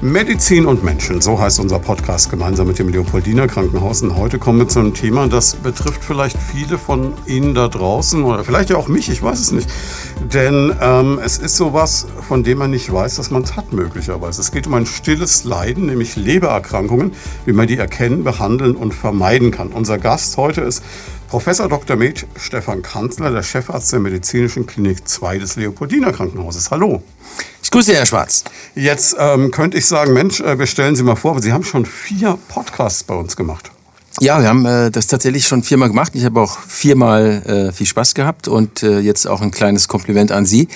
Medizin und Menschen, so heißt unser Podcast gemeinsam mit dem Leopoldiner Krankenhaus. Und heute kommen wir zu einem Thema, das betrifft vielleicht viele von Ihnen da draußen oder vielleicht ja auch mich, ich weiß es nicht. Denn ähm, es ist sowas, von dem man nicht weiß, dass man es hat möglicherweise. Es geht um ein stilles Leiden, nämlich Lebererkrankungen, wie man die erkennen, behandeln und vermeiden kann. Unser Gast heute ist Professor Dr. Med Stefan Kanzler, der Chefarzt der Medizinischen Klinik 2 des Leopoldiner Krankenhauses. Hallo. Ich grüße Herr Schwarz. Jetzt ähm, könnte ich sagen, Mensch, äh, wir stellen Sie mal vor, Sie haben schon vier Podcasts bei uns gemacht. Ja, wir haben äh, das tatsächlich schon viermal gemacht. Ich habe auch viermal äh, viel Spaß gehabt und äh, jetzt auch ein kleines Kompliment an Sie.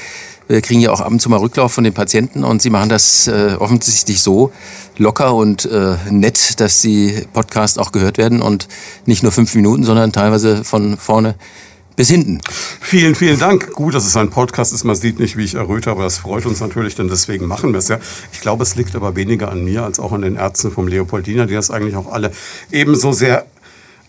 Wir kriegen ja auch ab und zu mal Rücklauf von den Patienten und Sie machen das äh, offensichtlich so locker und äh, nett, dass die Podcasts auch gehört werden und nicht nur fünf Minuten, sondern teilweise von vorne bis hinten. Vielen, vielen Dank. Gut, dass es ein Podcast ist. Man sieht nicht, wie ich erröte, aber das freut uns natürlich, denn deswegen machen wir es ja. Ich glaube, es liegt aber weniger an mir als auch an den Ärzten vom Leopoldiner, die das eigentlich auch alle ebenso sehr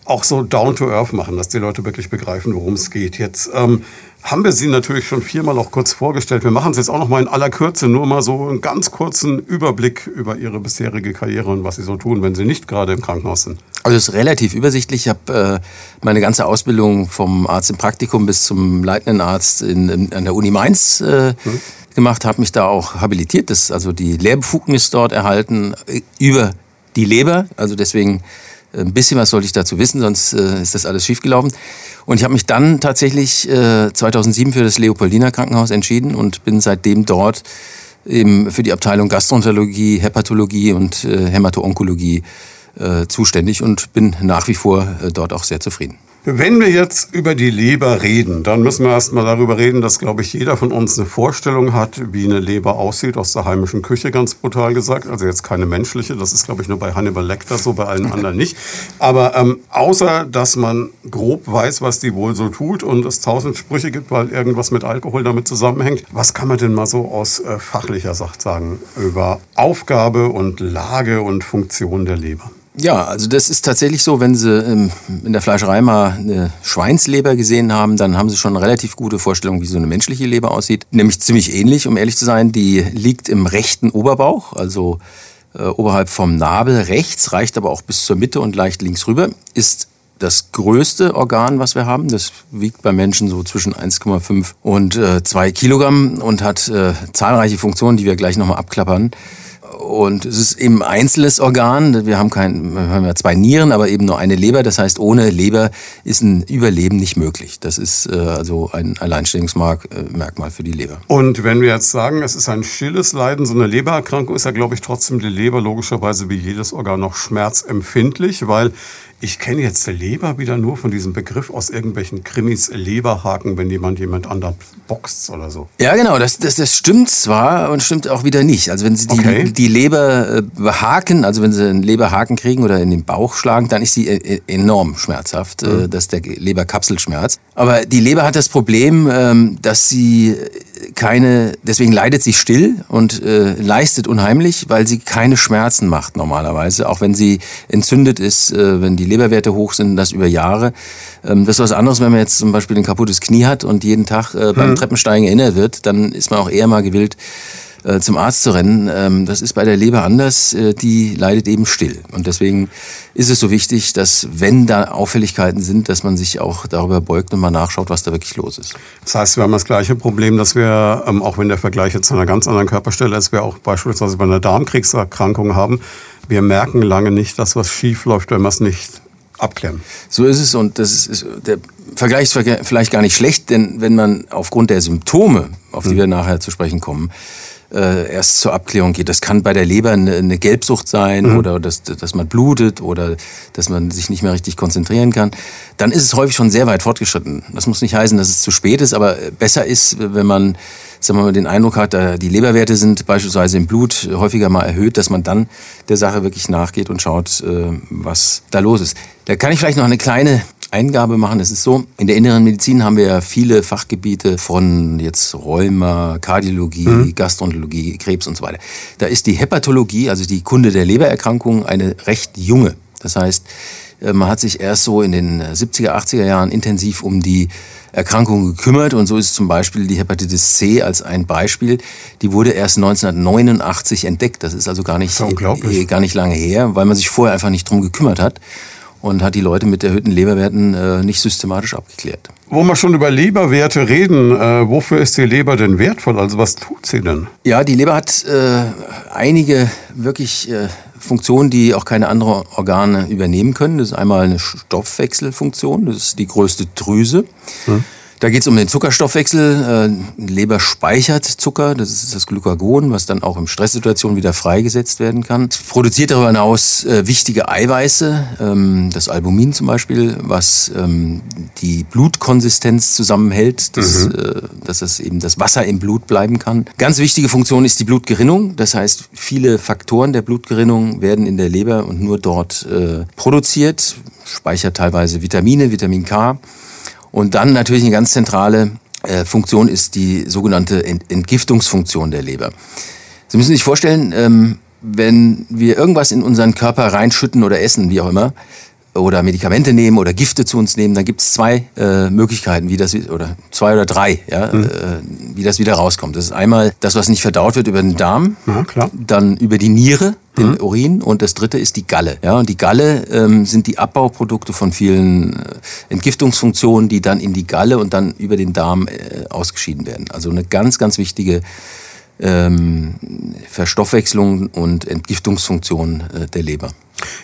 auch so down to earth machen, dass die Leute wirklich begreifen, worum es geht. Jetzt ähm, haben wir Sie natürlich schon viermal auch kurz vorgestellt. Wir machen es jetzt auch noch mal in aller Kürze, nur mal so einen ganz kurzen Überblick über Ihre bisherige Karriere und was Sie so tun, wenn Sie nicht gerade im Krankenhaus sind. Also es ist relativ übersichtlich. Ich habe äh, meine ganze Ausbildung vom Arzt im Praktikum bis zum leitenden Arzt in, in, an der Uni Mainz äh, hm. gemacht, habe mich da auch habilitiert, das, also die Lehrbefugnis dort erhalten äh, über die Leber. Also deswegen ein bisschen was sollte ich dazu wissen, sonst äh, ist das alles schiefgelaufen. Und ich habe mich dann tatsächlich äh, 2007 für das Leopoldiner Krankenhaus entschieden und bin seitdem dort eben für die Abteilung Gastroenterologie, Hepatologie und äh, Hämato-Onkologie äh, zuständig und bin nach wie vor äh, dort auch sehr zufrieden. Wenn wir jetzt über die Leber reden, dann müssen wir erstmal darüber reden, dass, glaube ich, jeder von uns eine Vorstellung hat, wie eine Leber aussieht, aus der heimischen Küche, ganz brutal gesagt. Also jetzt keine menschliche, das ist, glaube ich, nur bei Hannibal Lecter so, bei allen anderen nicht. Aber ähm, außer, dass man grob weiß, was die wohl so tut und es tausend Sprüche gibt, weil irgendwas mit Alkohol damit zusammenhängt, was kann man denn mal so aus äh, fachlicher Sicht sagen über Aufgabe und Lage und Funktion der Leber? Ja, also das ist tatsächlich so, wenn Sie ähm, in der Fleischerei mal eine Schweinsleber gesehen haben, dann haben Sie schon eine relativ gute Vorstellung, wie so eine menschliche Leber aussieht. Nämlich ziemlich ähnlich, um ehrlich zu sein. Die liegt im rechten Oberbauch, also äh, oberhalb vom Nabel rechts, reicht aber auch bis zur Mitte und leicht links rüber. Ist das größte Organ, was wir haben. Das wiegt bei Menschen so zwischen 1,5 und äh, 2 Kilogramm und hat äh, zahlreiche Funktionen, die wir gleich nochmal abklappern. Und es ist eben ein einzelnes Organ. Wir haben, kein, wir haben ja zwei Nieren, aber eben nur eine Leber. Das heißt, ohne Leber ist ein Überleben nicht möglich. Das ist äh, also ein Alleinstellungsmerkmal für die Leber. Und wenn wir jetzt sagen, es ist ein stilles Leiden, so eine Lebererkrankung, ist ja, glaube ich, trotzdem die Leber logischerweise wie jedes Organ noch schmerzempfindlich, weil ich kenne jetzt Leber wieder nur von diesem Begriff aus irgendwelchen Krimis Leberhaken, wenn jemand jemand anderen boxt oder so. Ja, genau, das, das, das stimmt zwar und stimmt auch wieder nicht. Also wenn Sie die, okay. die Leber äh, haken, also wenn Sie einen Leberhaken kriegen oder in den Bauch schlagen, dann ist sie äh, enorm schmerzhaft. Äh, mhm. Das ist der Leberkapselschmerz. Aber die Leber hat das Problem, ähm, dass sie keine, deswegen leidet sie still und äh, leistet unheimlich, weil sie keine Schmerzen macht normalerweise, auch wenn sie entzündet ist, äh, wenn die Leberwerte hoch sind, das über Jahre. Ähm, das ist was anderes, wenn man jetzt zum Beispiel ein kaputtes Knie hat und jeden Tag äh, beim mhm. Treppensteigen erinnert wird, dann ist man auch eher mal gewillt, äh, zum Arzt zu rennen. Ähm, das ist bei der Leber anders. Äh, die leidet eben still. Und deswegen ist es so wichtig, dass wenn da Auffälligkeiten sind, dass man sich auch darüber beugt und mal nachschaut, was da wirklich los ist. Das heißt, wir haben das gleiche Problem, dass wir, ähm, auch wenn der Vergleich jetzt zu einer ganz anderen Körperstelle ist, wir auch beispielsweise bei einer Darmkriegserkrankung haben. Wir merken lange nicht, dass was schief läuft, wenn wir es nicht abklären. So ist es und das ist, der Vergleich ist vielleicht gar nicht schlecht, denn wenn man aufgrund der Symptome, auf die hm. wir nachher zu sprechen kommen, äh, erst zur Abklärung geht. Das kann bei der Leber eine, eine Gelbsucht sein mhm. oder dass, dass man blutet oder dass man sich nicht mehr richtig konzentrieren kann. Dann ist es häufig schon sehr weit fortgeschritten. Das muss nicht heißen, dass es zu spät ist, aber besser ist, wenn man sagen wir mal, den Eindruck hat, die Leberwerte sind beispielsweise im Blut häufiger mal erhöht, dass man dann der Sache wirklich nachgeht und schaut, äh, was da los ist. Da kann ich vielleicht noch eine kleine Eingabe machen. Es ist so, in der inneren Medizin haben wir ja viele Fachgebiete von jetzt Rheuma, Kardiologie, mhm. Gastroenterologie, Krebs und so weiter. Da ist die Hepatologie, also die Kunde der Lebererkrankungen, eine recht junge. Das heißt, Äh, man hat sich erst so in den 70er, 80er Jahren intensiv um die Erkrankung gekümmert und so ist zum Beispiel die Hepatitis C als ein Beispiel. Die wurde erst 1989 entdeckt. Das ist also gar nicht, äh, gar nicht lange her, weil man sich vorher einfach nicht drum gekümmert hat und hat die Leute mit erhöhten Leberwerten äh, nicht systematisch abgeklärt. Wo wir schon über Leberwerte reden, äh, wofür ist die Leber denn wertvoll? Also was tut sie denn? Ja, die Leber hat äh, einige wirklich äh, Funktionen, die auch keine anderen Organe übernehmen können. Das ist einmal eine Stoffwechselfunktion, das ist die größte Drüse. Hm. Da geht es um den Zuckerstoffwechsel. Äh, Leber speichert Zucker, das ist das Glykagon, was dann auch in Stresssituationen wieder freigesetzt werden kann. Es produziert darüber hinaus äh, wichtige Eiweiße, ähm, das Albumin zum Beispiel, was ähm, die Blutkonsistenz zusammenhält, dass, mhm. äh, dass es eben das Wasser im Blut bleiben kann. Ganz wichtige Funktion ist die Blutgerinnung. Das heißt, viele Faktoren der Blutgerinnung werden in der Leber und nur dort äh, produziert. Speichert teilweise Vitamine, Vitamin K. Und dann natürlich eine ganz zentrale äh, Funktion ist die sogenannte Ent Entgiftungsfunktion der Leber. Sie müssen sich vorstellen, ähm, wenn wir irgendwas in unseren Körper reinschütten oder essen, wie auch immer, oder Medikamente nehmen oder Gifte zu uns nehmen, dann gibt es zwei äh, Möglichkeiten, wie das oder zwei oder drei, ja, mhm. äh, wie das wieder rauskommt. Das ist einmal das, was nicht verdaut wird über den Darm, ja, dann über die Niere, den mhm. Urin und das dritte ist die Galle. Ja, und die Galle ähm, sind die Abbauprodukte von vielen äh, Entgiftungsfunktionen, die dann in die Galle und dann über den Darm äh, ausgeschieden werden. Also eine ganz, ganz wichtige ähm, Verstoffwechslung und Entgiftungsfunktion äh, der Leber.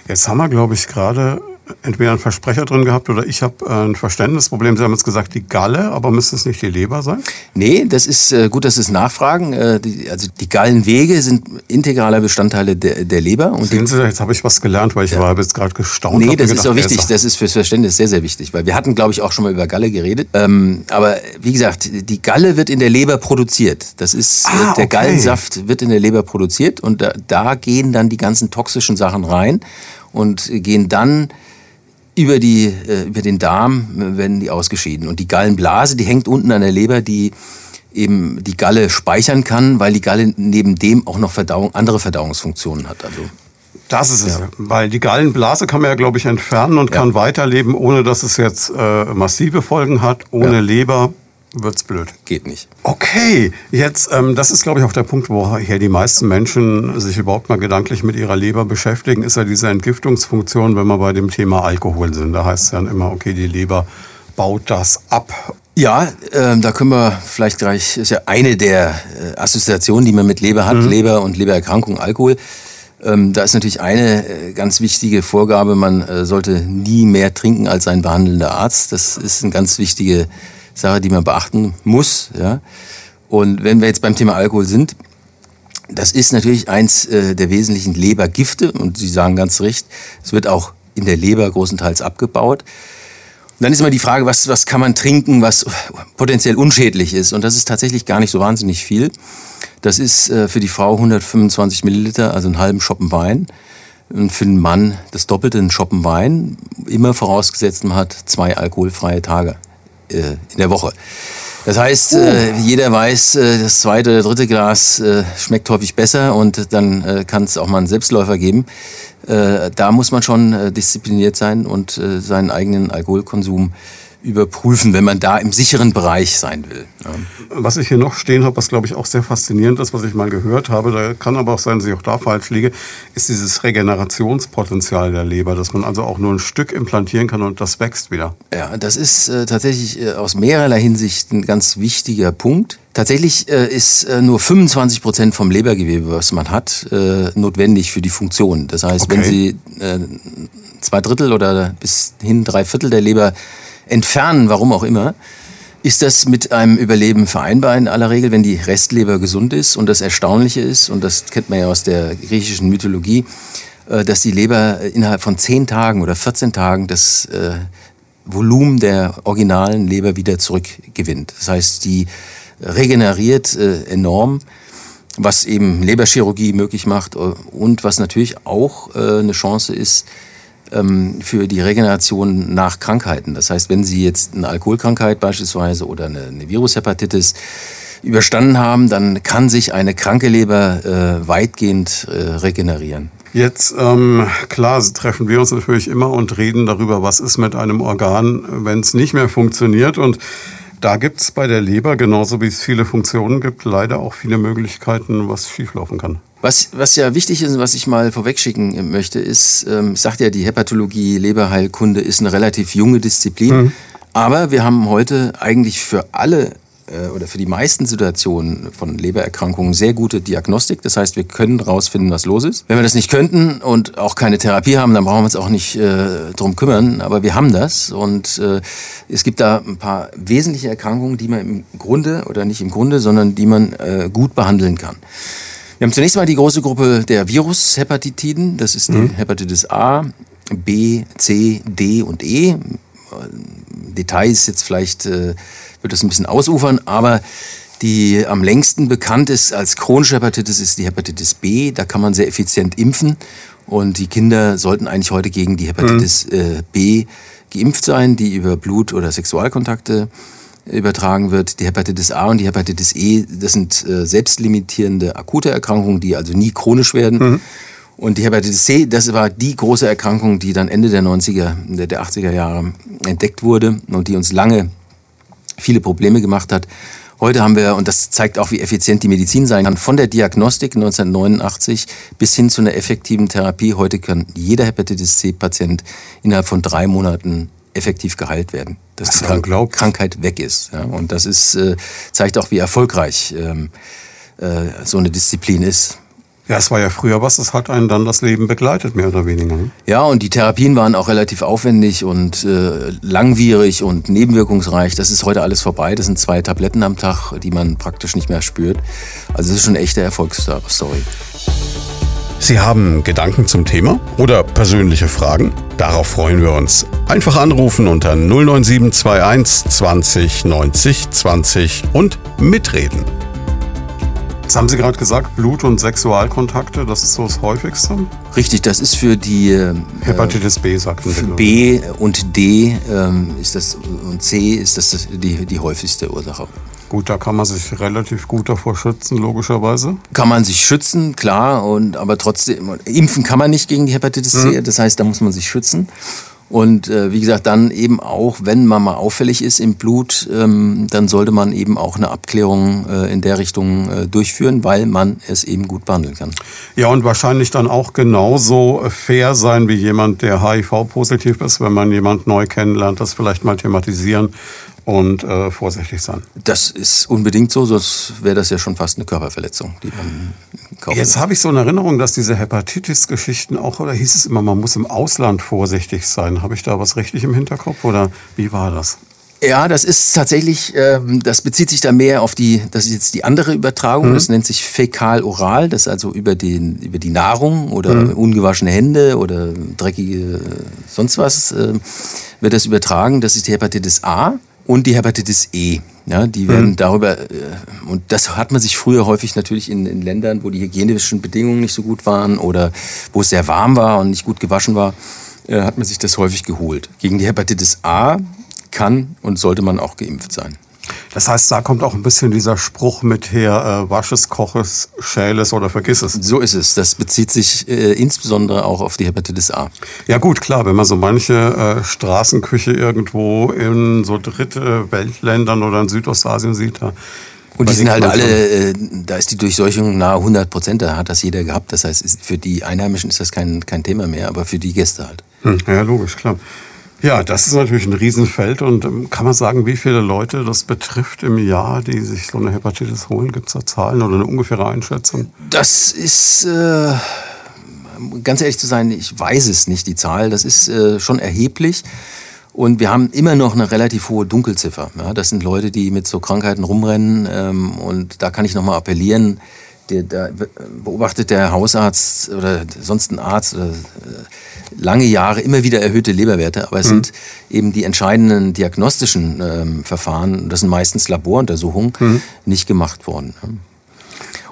Jetzt haben wir, glaube ich, gerade entweder einen Versprecher drin gehabt oder ich habe äh, ein Verständnisproblem. Sie haben jetzt gesagt, die Galle, aber müsste es nicht die Leber sein? Nee, das ist äh, gut, dass Sie es nachfragen. Äh, die, also die Gallenwege sind integraler Bestandteile der, der Leber. Und Sehen Sie, jetzt habe ich was gelernt, weil ich ja. war jetzt gerade gestaunt. Nee, das gedacht, ist auch wichtig. Das ist fürs Verständnis sehr, sehr wichtig. Weil wir hatten, glaube ich, auch schon mal über Galle geredet. Ähm, aber wie gesagt, die Galle wird in der Leber produziert. Das ist, ah, der okay. Gallensaft wird in der Leber produziert und da, da gehen dann die ganzen toxischen Sachen rein und gehen dann über, die, äh, über den Darm werden die ausgeschieden. Und die Gallenblase, die hängt unten an der Leber, die eben die Galle speichern kann, weil die Galle neben dem auch noch Verdauung, andere Verdauungsfunktionen hat. Also das ist es, ja. weil die Gallenblase kann man ja, glaube ich, entfernen und ja. kann weiterleben, ohne dass es jetzt äh, massive Folgen hat. Ohne ja. Leber wird's blöd. Geht nicht. Okay, jetzt, ähm, das ist, glaube ich, auch der Punkt, woher die meisten Menschen sich überhaupt mal gedanklich mit ihrer Leber beschäftigen, ist ja diese Entgiftungsfunktion, wenn wir bei dem Thema Alkohol sind. Da heißt es dann immer, okay, die Leber baut das ab. Ja, äh, da können wir vielleicht gleich, ist ja eine der äh, Assoziationen, die man mit Leber hat, mhm. Leber und Lebererkrankung, Alkohol. Ähm, da ist natürlich eine äh, ganz wichtige Vorgabe, man äh, sollte nie mehr trinken als ein behandelnder Arzt. Das ist eine ganz wichtige Sache, die man beachten muss. Ja? Und wenn wir jetzt beim Thema Alkohol sind, das ist natürlich eins äh, der wesentlichen Lebergifte und Sie sagen ganz recht, es wird auch in der Leber großenteils abgebaut. Und dann ist immer die Frage, was, was kann man trinken, was potenziell unschädlich ist. Und das ist tatsächlich gar nicht so wahnsinnig viel. Das ist äh, für die Frau 125 Milliliter, also einen halben Schoppen Wein. Und für den Mann das Doppelte, einen Schoppen Wein. Immer vorausgesetzt, man hat zwei alkoholfreie Tage in der Woche. Das heißt, uh. jeder weiß, äh, das zweite oder dritte Glas schmeckt häufig besser und dann kann es auch mal einen Selbstläufer geben. Da muss man schon diszipliniert sein und seinen eigenen Alkoholkonsum überprüfen, wenn man da im sicheren Bereich sein will. Ja. Was ich hier noch stehen habe, was glaube ich auch sehr faszinierend ist, was ich mal gehört habe, da kann aber auch sein, dass ich auch da falsch liege, ist dieses Regenerationspotenzial der Leber, dass man also auch nur ein Stück implantieren kann und das wächst wieder. Ja, das ist äh, tatsächlich äh, aus mehrerlei Hinsicht ein ganz wichtiger Punkt. Tatsächlich äh, ist äh, nur 25 Prozent vom Lebergewebe, was man hat, äh, notwendig für die Funktion. Das heißt, okay. wenn Sie äh, zwei Drittel oder bis hin drei Viertel der Leber entfernen, warum auch immer, ist das mit einem Überleben vereinbar in aller Regel, wenn die Restleber gesund ist. Und das Erstaunliche ist, und das kennt man ja aus der griechischen Mythologie, äh, dass die Leber innerhalb von 10 Tagen oder 14 Tagen das äh, Volumen der originalen Leber wieder zurückgewinnt. Das heißt, die regeneriert äh, enorm, was eben Leberchirurgie möglich macht und was natürlich auch eine Chance ist, für die Regeneration nach Krankheiten. Das heißt, wenn Sie jetzt eine Alkoholkrankheit beispielsweise oder eine, eine Virushepatitis überstanden haben, dann kann sich eine kranke Leber äh, weitgehend äh, regenerieren. Jetzt, ähm, klar, treffen wir uns natürlich immer und reden darüber, was ist mit einem Organ, wenn es nicht mehr funktioniert. Und da gibt es bei der Leber, genauso wie es viele Funktionen gibt, leider auch viele Möglichkeiten, was schieflaufen kann. Was, was ja wichtig ist und was ich mal vorwegschicken möchte, ist, ähm, ich sagte ja, die Hepatologie, Leberheilkunde ist eine relativ junge Disziplin. Mhm. Aber wir haben heute eigentlich für alle äh, oder für die meisten Situationen von Lebererkrankungen sehr gute Diagnostik. Das heißt, wir können rausfinden, was los ist. Wenn wir das nicht könnten und auch keine Therapie haben, dann brauchen wir uns auch nicht äh, drum kümmern. Aber wir haben das und äh, es gibt da ein paar wesentliche Erkrankungen, die man im Grunde oder nicht im Grunde, sondern die man äh, gut behandeln kann. Wir haben zunächst mal die große Gruppe der Virushepatitiden. Das ist die mhm. Hepatitis A, B, C, D und E. Details jetzt vielleicht äh, wird das ein bisschen ausufern, aber die am längsten bekannt ist als chronische Hepatitis ist die Hepatitis B. Da kann man sehr effizient impfen und die Kinder sollten eigentlich heute gegen die Hepatitis mhm. äh, B geimpft sein, die über Blut- oder Sexualkontakte übertragen wird. Die Hepatitis A und die Hepatitis E, das sind äh, selbstlimitierende akute Erkrankungen, die also nie chronisch werden. Mhm. Und die Hepatitis C, das war die große Erkrankung, die dann Ende der 90er, der 80er Jahre entdeckt wurde und die uns lange viele Probleme gemacht hat. Heute haben wir, und das zeigt auch, wie effizient die Medizin sein kann, von der Diagnostik 1989 bis hin zu einer effektiven Therapie. Heute kann jeder Hepatitis C-Patient innerhalb von drei Monaten effektiv geheilt werden, dass das die Krank Krankheit weg ist. Ja, und das ist, äh, zeigt auch, wie erfolgreich ähm, äh, so eine Disziplin ist. Ja, es war ja früher was, das hat einen dann das Leben begleitet, mehr oder weniger. Ne? Ja, und die Therapien waren auch relativ aufwendig und äh, langwierig und nebenwirkungsreich. Das ist heute alles vorbei. Das sind zwei Tabletten am Tag, die man praktisch nicht mehr spürt. Also es ist schon eine echte Erfolgsstory. Sie haben Gedanken zum Thema oder persönliche Fragen? Darauf freuen wir uns. Einfach anrufen unter 09721 20 90 20 und mitreden. Jetzt haben Sie gerade gesagt, Blut- und Sexualkontakte, das ist so das häufigste? Richtig, das ist für die äh, Hepatitis B, sagten Sie. B und D ähm, ist das, und C ist das die, die häufigste Ursache. Gut, da kann man sich relativ gut davor schützen, logischerweise. Kann man sich schützen, klar, und aber trotzdem, impfen kann man nicht gegen die Hepatitis C, mhm. das heißt, da muss man sich schützen. Und äh, wie gesagt, dann eben auch, wenn man mal auffällig ist im Blut, ähm, dann sollte man eben auch eine Abklärung äh, in der Richtung äh, durchführen, weil man es eben gut behandeln kann. Ja, und wahrscheinlich dann auch genauso fair sein wie jemand, der HIV-positiv ist, wenn man jemand neu kennenlernt, das vielleicht mal thematisieren und äh, vorsichtig sein. Das ist unbedingt so, sonst wäre das ja schon fast eine Körperverletzung, die man kauft. Jetzt habe ich so eine Erinnerung, dass diese Hepatitis-Geschichten auch, oder hieß es immer, man muss im Ausland vorsichtig sein. Habe ich da was richtig im Hinterkopf oder wie war das? Ja, das ist tatsächlich, ähm, das bezieht sich da mehr auf die, das ist jetzt die andere Übertragung, mhm. das nennt sich fäkal-oral, das ist also über, den, über die Nahrung oder mhm. ungewaschene Hände oder dreckige sonst was äh, wird das übertragen. Das ist die Hepatitis A und die Hepatitis E. Ja, die werden mhm. darüber, äh, und das hat man sich früher häufig natürlich in, in, Ländern, wo die hygienischen Bedingungen nicht so gut waren oder wo es sehr warm war und nicht gut gewaschen war, äh, hat man sich das häufig geholt. Gegen die Hepatitis A kann und sollte man auch geimpft sein. Das heißt, da kommt auch ein bisschen dieser Spruch mit her, äh, wasch es, koch es, schäl es oder vergiss es. So ist es. Das bezieht sich äh, insbesondere auch auf die Hepatitis A. Ja gut, klar, wenn man so manche äh, Straßenküche irgendwo in so dritte Weltländern oder in Südostasien sieht, da und die sind halt alle, äh, da ist die Durchseuchung nahe 100 Prozent, da hat das jeder gehabt. Das heißt, für die Einheimischen ist das kein, kein Thema mehr, aber für die Gäste halt. Hm, ja, logisch, klar. Ja, das ist natürlich ein Riesenfeld und ähm, kann man sagen, wie viele Leute das betrifft im Jahr, die sich so eine Hepatitis holen? Gibt es da Zahlen oder eine ungefähre Einschätzung? Das ist, äh, ganz ehrlich zu sein, ich weiß es nicht, die Zahl. Das ist äh, schon erheblich. Und wir haben immer noch eine relativ hohe Dunkelziffer. Ja, das sind Leute, die mit so Krankheiten rumrennen. Ähm, und da kann ich nochmal appellieren, der, da beobachtet der Hausarzt oder sonst ein Arzt oder, äh, lange Jahre immer wieder erhöhte Leberwerte, aber es mhm. sind eben die entscheidenden diagnostischen ähm, Verfahren, das sind meistens Laboruntersuchungen, mhm. nicht gemacht worden. Und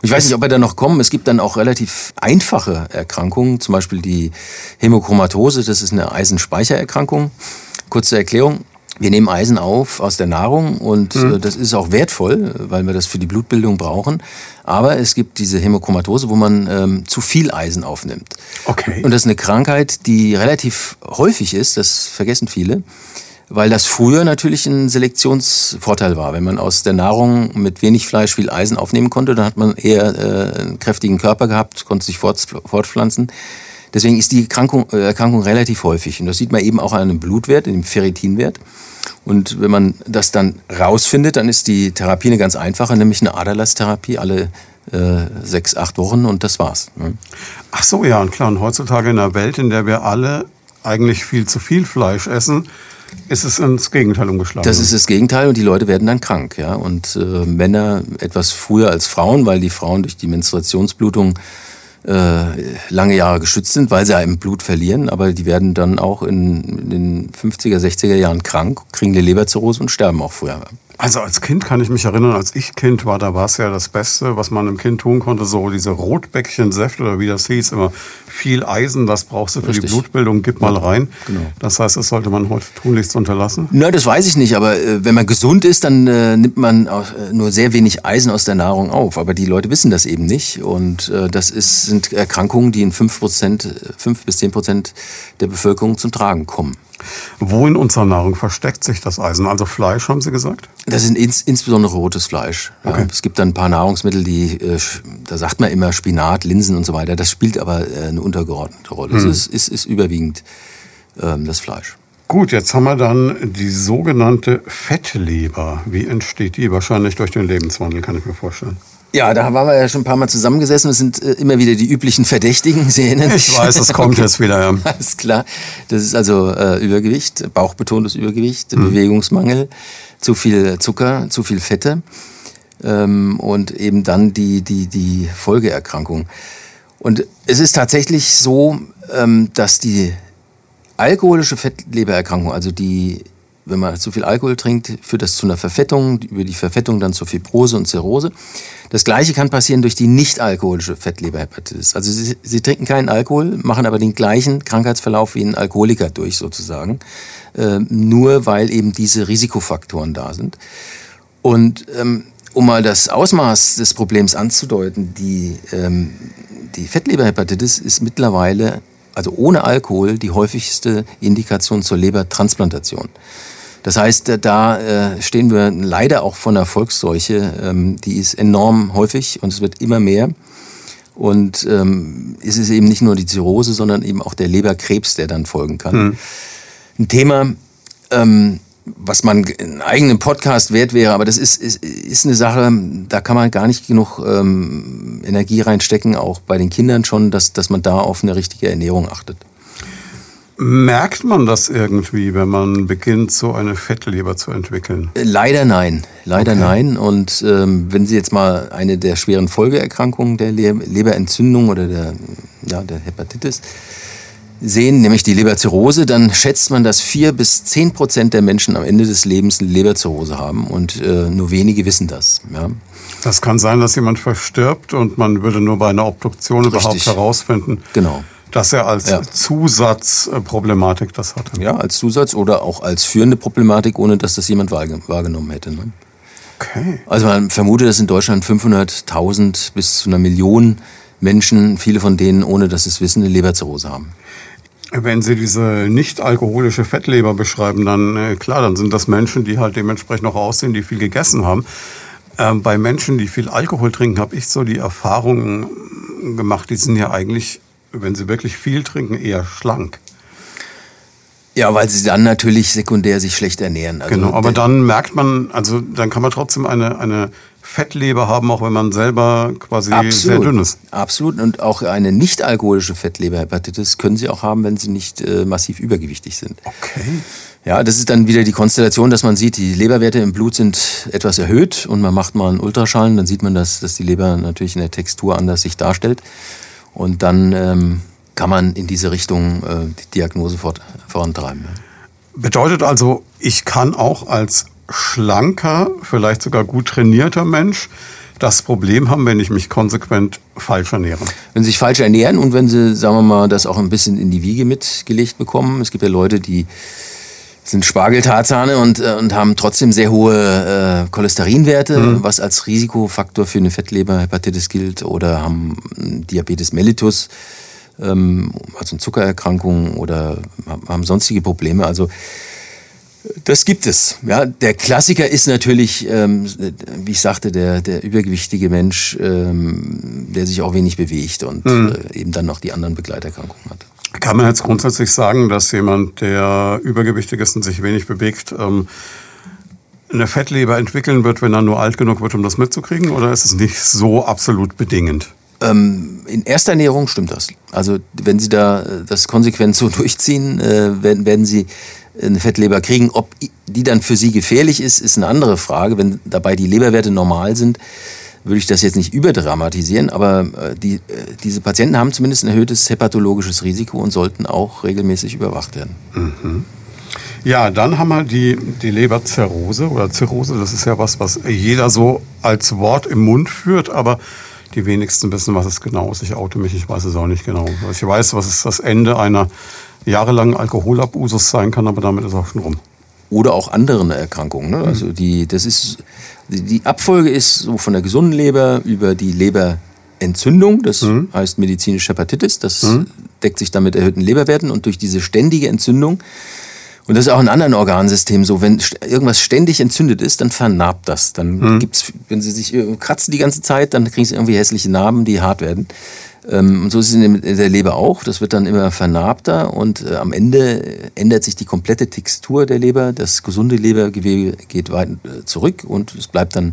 ich weiß nicht, ob wir da noch kommen. Es gibt dann auch relativ einfache Erkrankungen, zum Beispiel die Hämochromatose, das ist eine Eisenspeichererkrankung. Kurze Erklärung. Wir nehmen Eisen auf aus der Nahrung und mhm. äh, das ist auch wertvoll, weil wir das für die Blutbildung brauchen. Aber es gibt diese Hämochromatose, wo man ähm, zu viel Eisen aufnimmt. Okay. Und das ist eine Krankheit, die relativ häufig ist, das vergessen viele, weil das früher natürlich ein Selektionsvorteil war. Wenn man aus der Nahrung mit wenig Fleisch viel Eisen aufnehmen konnte, dann hat man eher äh, einen kräftigen Körper gehabt, konnte sich fort, fortpflanzen. Deswegen ist die Erkrankung, äh, Erkrankung relativ häufig. Und das sieht man eben auch an einem Blutwert, dem Ferritinwert. Und wenn man das dann rausfindet, dann ist die Therapie eine ganz einfache, nämlich eine Aderlasstherapie alle äh, sechs, acht Wochen und das war's. Ne? Ach so, ja, und klar. Und heutzutage in einer Welt, in der wir alle eigentlich viel zu viel Fleisch essen, ist es ins Gegenteil umgeschlagen. Das ist das Gegenteil und die Leute werden dann krank. Ja? Und äh, Männer etwas früher als Frauen, weil die Frauen durch die Menstruationsblutung lange Jahre geschützt sind, weil sie ja im Blut verlieren, aber die werden dann auch in, in den 50er, 60er Jahren krank, kriegen eine Leberzirrhose und sterben auch früher. Also als Kind kann ich mich erinnern, als ich Kind war, da war es ja das Beste, was man einem Kind tun konnte, so diese Rotbäckchen-Säfte oder wie das hieß, immer viel Eisen, das brauchst du für Richtig. die Blutbildung, gib mal rein. Genau. Das heißt, das sollte man heute tunlichst unterlassen? Na, das weiß ich nicht, aber äh, wenn man gesund ist, dann äh, nimmt man auch, äh, nur sehr wenig Eisen aus der Nahrung auf. Aber die Leute wissen das eben nicht und äh, das ist, sind Erkrankungen, die in 5%, 5 bis 10% der Bevölkerung zum Tragen kommen. Wo in unserer Nahrung versteckt sich das Eisen? Also Fleisch, haben Sie gesagt? Das ist ins, insbesondere rotes Fleisch. Okay. Ja. Es gibt dann ein paar Nahrungsmittel, die, äh, da sagt man immer Spinat, Linsen und so weiter. Das spielt aber äh, eine untergeordnete Rolle. Es ist, ist, ist überwiegend ähm, das Fleisch. Gut, jetzt haben wir dann die sogenannte Fettleber. Wie entsteht die? Wahrscheinlich durch den Lebenswandel, kann ich mir vorstellen. Ja, da waren wir ja schon ein paar Mal zusammengesessen. Es sind äh, immer wieder die üblichen Verdächtigen. Sie erinnern sich. Ich weiß, es kommt okay. jetzt wieder. Ja. Alles klar. Das ist also äh, Übergewicht, bauchbetontes Übergewicht, mhm. Bewegungsmangel, zu viel Zucker, zu viel Fette ähm, und eben dann die, die, die Folgeerkrankung. Und es ist tatsächlich so, ähm, dass die alkoholische Fettlebererkrankung, also die wenn man zu viel Alkohol trinkt, führt das zu einer Verfettung, über die Verfettung dann zur Fibrose und Zirrhose. Das gleiche kann passieren durch die nicht-alkoholische Fettleberhepatitis. Also sie, sie, trinken keinen Alkohol, machen aber den gleichen Krankheitsverlauf wie ein Alkoholiker durch sozusagen, äh, nur weil eben diese Risikofaktoren da sind. Und ähm, um mal das Ausmaß des Problems anzudeuten, die, ähm, die Fettleberhepatitis ist mittlerweile also ohne Alkohol, die häufigste Indikation zur Lebertransplantation. Das heißt, äh, da äh, stehen wir leider auch vor einer Volksseuche. Ähm, die ist enorm häufig und es wird immer mehr. Und ähm, es ist eben nicht nur die Zirrhose, sondern eben auch der Leberkrebs, der dann folgen kann. Hm. Ein Thema, ähm, was man einen eigenen Podcast wert wäre, aber das ist, ist, ist eine Sache, da kann man gar nicht genug ähm, Energie reinstecken, auch bei den Kindern schon, dass, dass man da auf eine richtige Ernährung achtet. Merkt man das irgendwie, wenn man beginnt, so eine Fettleber zu entwickeln? Leider nein. Leider okay. nein. Und ähm, wenn Sie jetzt mal eine der schweren Folgeerkrankungen der Le Leberentzündung oder der, ja, der Hepatitis sehen, nämlich die Leberzirrhose, dann schätzt man, dass vier bis zehn Prozent der Menschen am Ende des Lebens eine Leberzirrhose haben und äh, nur wenige wissen das. Ja. Das kann sein, dass jemand verstirbt und man würde nur bei einer Obduktion Richtig. überhaupt herausfinden. Genau dass er als ja. Zusatzproblematik das hatte. Ja, als Zusatz oder auch als führende Problematik, ohne dass das jemand wahrgenommen hätte. Ne? Okay. Also man vermutet, dass in Deutschland 500.000 bis zu einer Million Menschen, viele von denen, ohne dass sie es wissen, eine Leberzirrhose haben. Wenn Sie diese nicht alkoholische Fettleber beschreiben, dann äh, klar, dann sind das Menschen, die halt dementsprechend noch aussehen, die viel gegessen haben. Ähm, bei Menschen, die viel Alkohol trinken, habe ich so die Erfahrung gemacht, die sind ja eigentlich wenn sie wirklich viel trinken, eher schlank. Ja, weil sie dann natürlich sekundär sich schlecht ernähren. Also genau, aber dann merkt man, also dann kann man trotzdem eine, eine Fettleber haben, auch wenn man selber quasi Absolut. sehr dünn ist. Absolut. Und auch eine nicht alkoholische Fettleberhepatitis können Sie auch haben, wenn Sie nicht äh, massiv übergewichtig sind. Okay. Ja, das ist dann wieder die Konstellation, dass man sieht, die Leberwerte im Blut sind etwas erhöht und man macht mal einen Ultraschall, dann sieht man, dass, dass die Leber natürlich in der Textur anders sich darstellt. Und dann ähm, kann man in diese Richtung äh, die Diagnose fort, vorantreiben. Bedeutet also, ich kann auch als schlanker, vielleicht sogar gut trainierter Mensch das Problem haben, wenn ich mich konsequent falsch ernähre. Wenn Sie sich falsch ernähren und wenn Sie, sagen wir mal, das auch ein bisschen in die Wiege mitgelegt bekommen. Es gibt ja Leute, die sind Spargeltarzane und, äh, und haben trotzdem sehr hohe äh, Cholesterinwerte, mhm. was als Risikofaktor für eine Fettleberhepatitis gilt, oder haben Diabetes mellitus, ähm, also eine Zuckererkrankung, oder haben sonstige Probleme. Also das gibt es. Ja, der Klassiker ist natürlich, ähm, wie ich sagte, der, der übergewichtige Mensch, ähm, der sich auch wenig bewegt und mhm. äh, eben dann noch die anderen Begleiterkrankungen hat. Kann man jetzt grundsätzlich sagen, dass jemand, der übergewichtig ist und sich wenig bewegt, ähm, eine Fettleber entwickeln wird, wenn er nur alt genug wird, um das mitzukriegen? Oder ist es nicht so absolut bedingend? Ähm, in erster Ernährung stimmt das. Also wenn Sie da äh, das konsequent so durchziehen, äh, werden, werden Sie eine Fettleber kriegen. Ob die dann für Sie gefährlich ist, ist eine andere Frage. Wenn dabei die Leberwerte normal sind, würde ich das jetzt nicht überdramatisieren, aber äh, die, äh, diese Patienten haben zumindest ein erhöhtes hepatologisches Risiko und sollten auch regelmäßig überwacht werden. Mhm. Ja, dann haben wir die, die Leberzirrhose oder Zirrhose. Das ist ja was, was jeder so als Wort im Mund führt, aber die wenigsten wissen, was es genau ist. Ich oute mich, ich weiß es auch nicht genau. Ich weiß, was es das Ende einer jahrelangen Alkoholabusus sein kann, aber damit ist auch schon rum. Oder auch anderen Erkrankungen. Ne? Also die, das ist die Abfolge ist so von der gesunden Leber über die Leberentzündung, das mhm. heißt medizinische Hepatitis, das mhm. deckt sich dann mit erhöhten Leberwerten und durch diese ständige Entzündung, und das ist auch in anderen Organsystemen so, wenn irgendwas ständig entzündet ist, dann vernarbt das. Dann mhm. gibt's, wenn sie sich kratzen die ganze Zeit, dann kriegen sie irgendwie hässliche Narben, die hart werden. Ähm, und so ist es in der Leber auch. Das wird dann immer vernarbter und äh, am Ende ändert sich die komplette Textur der Leber. Das gesunde Lebergewebe geht weit äh, zurück und es bleibt dann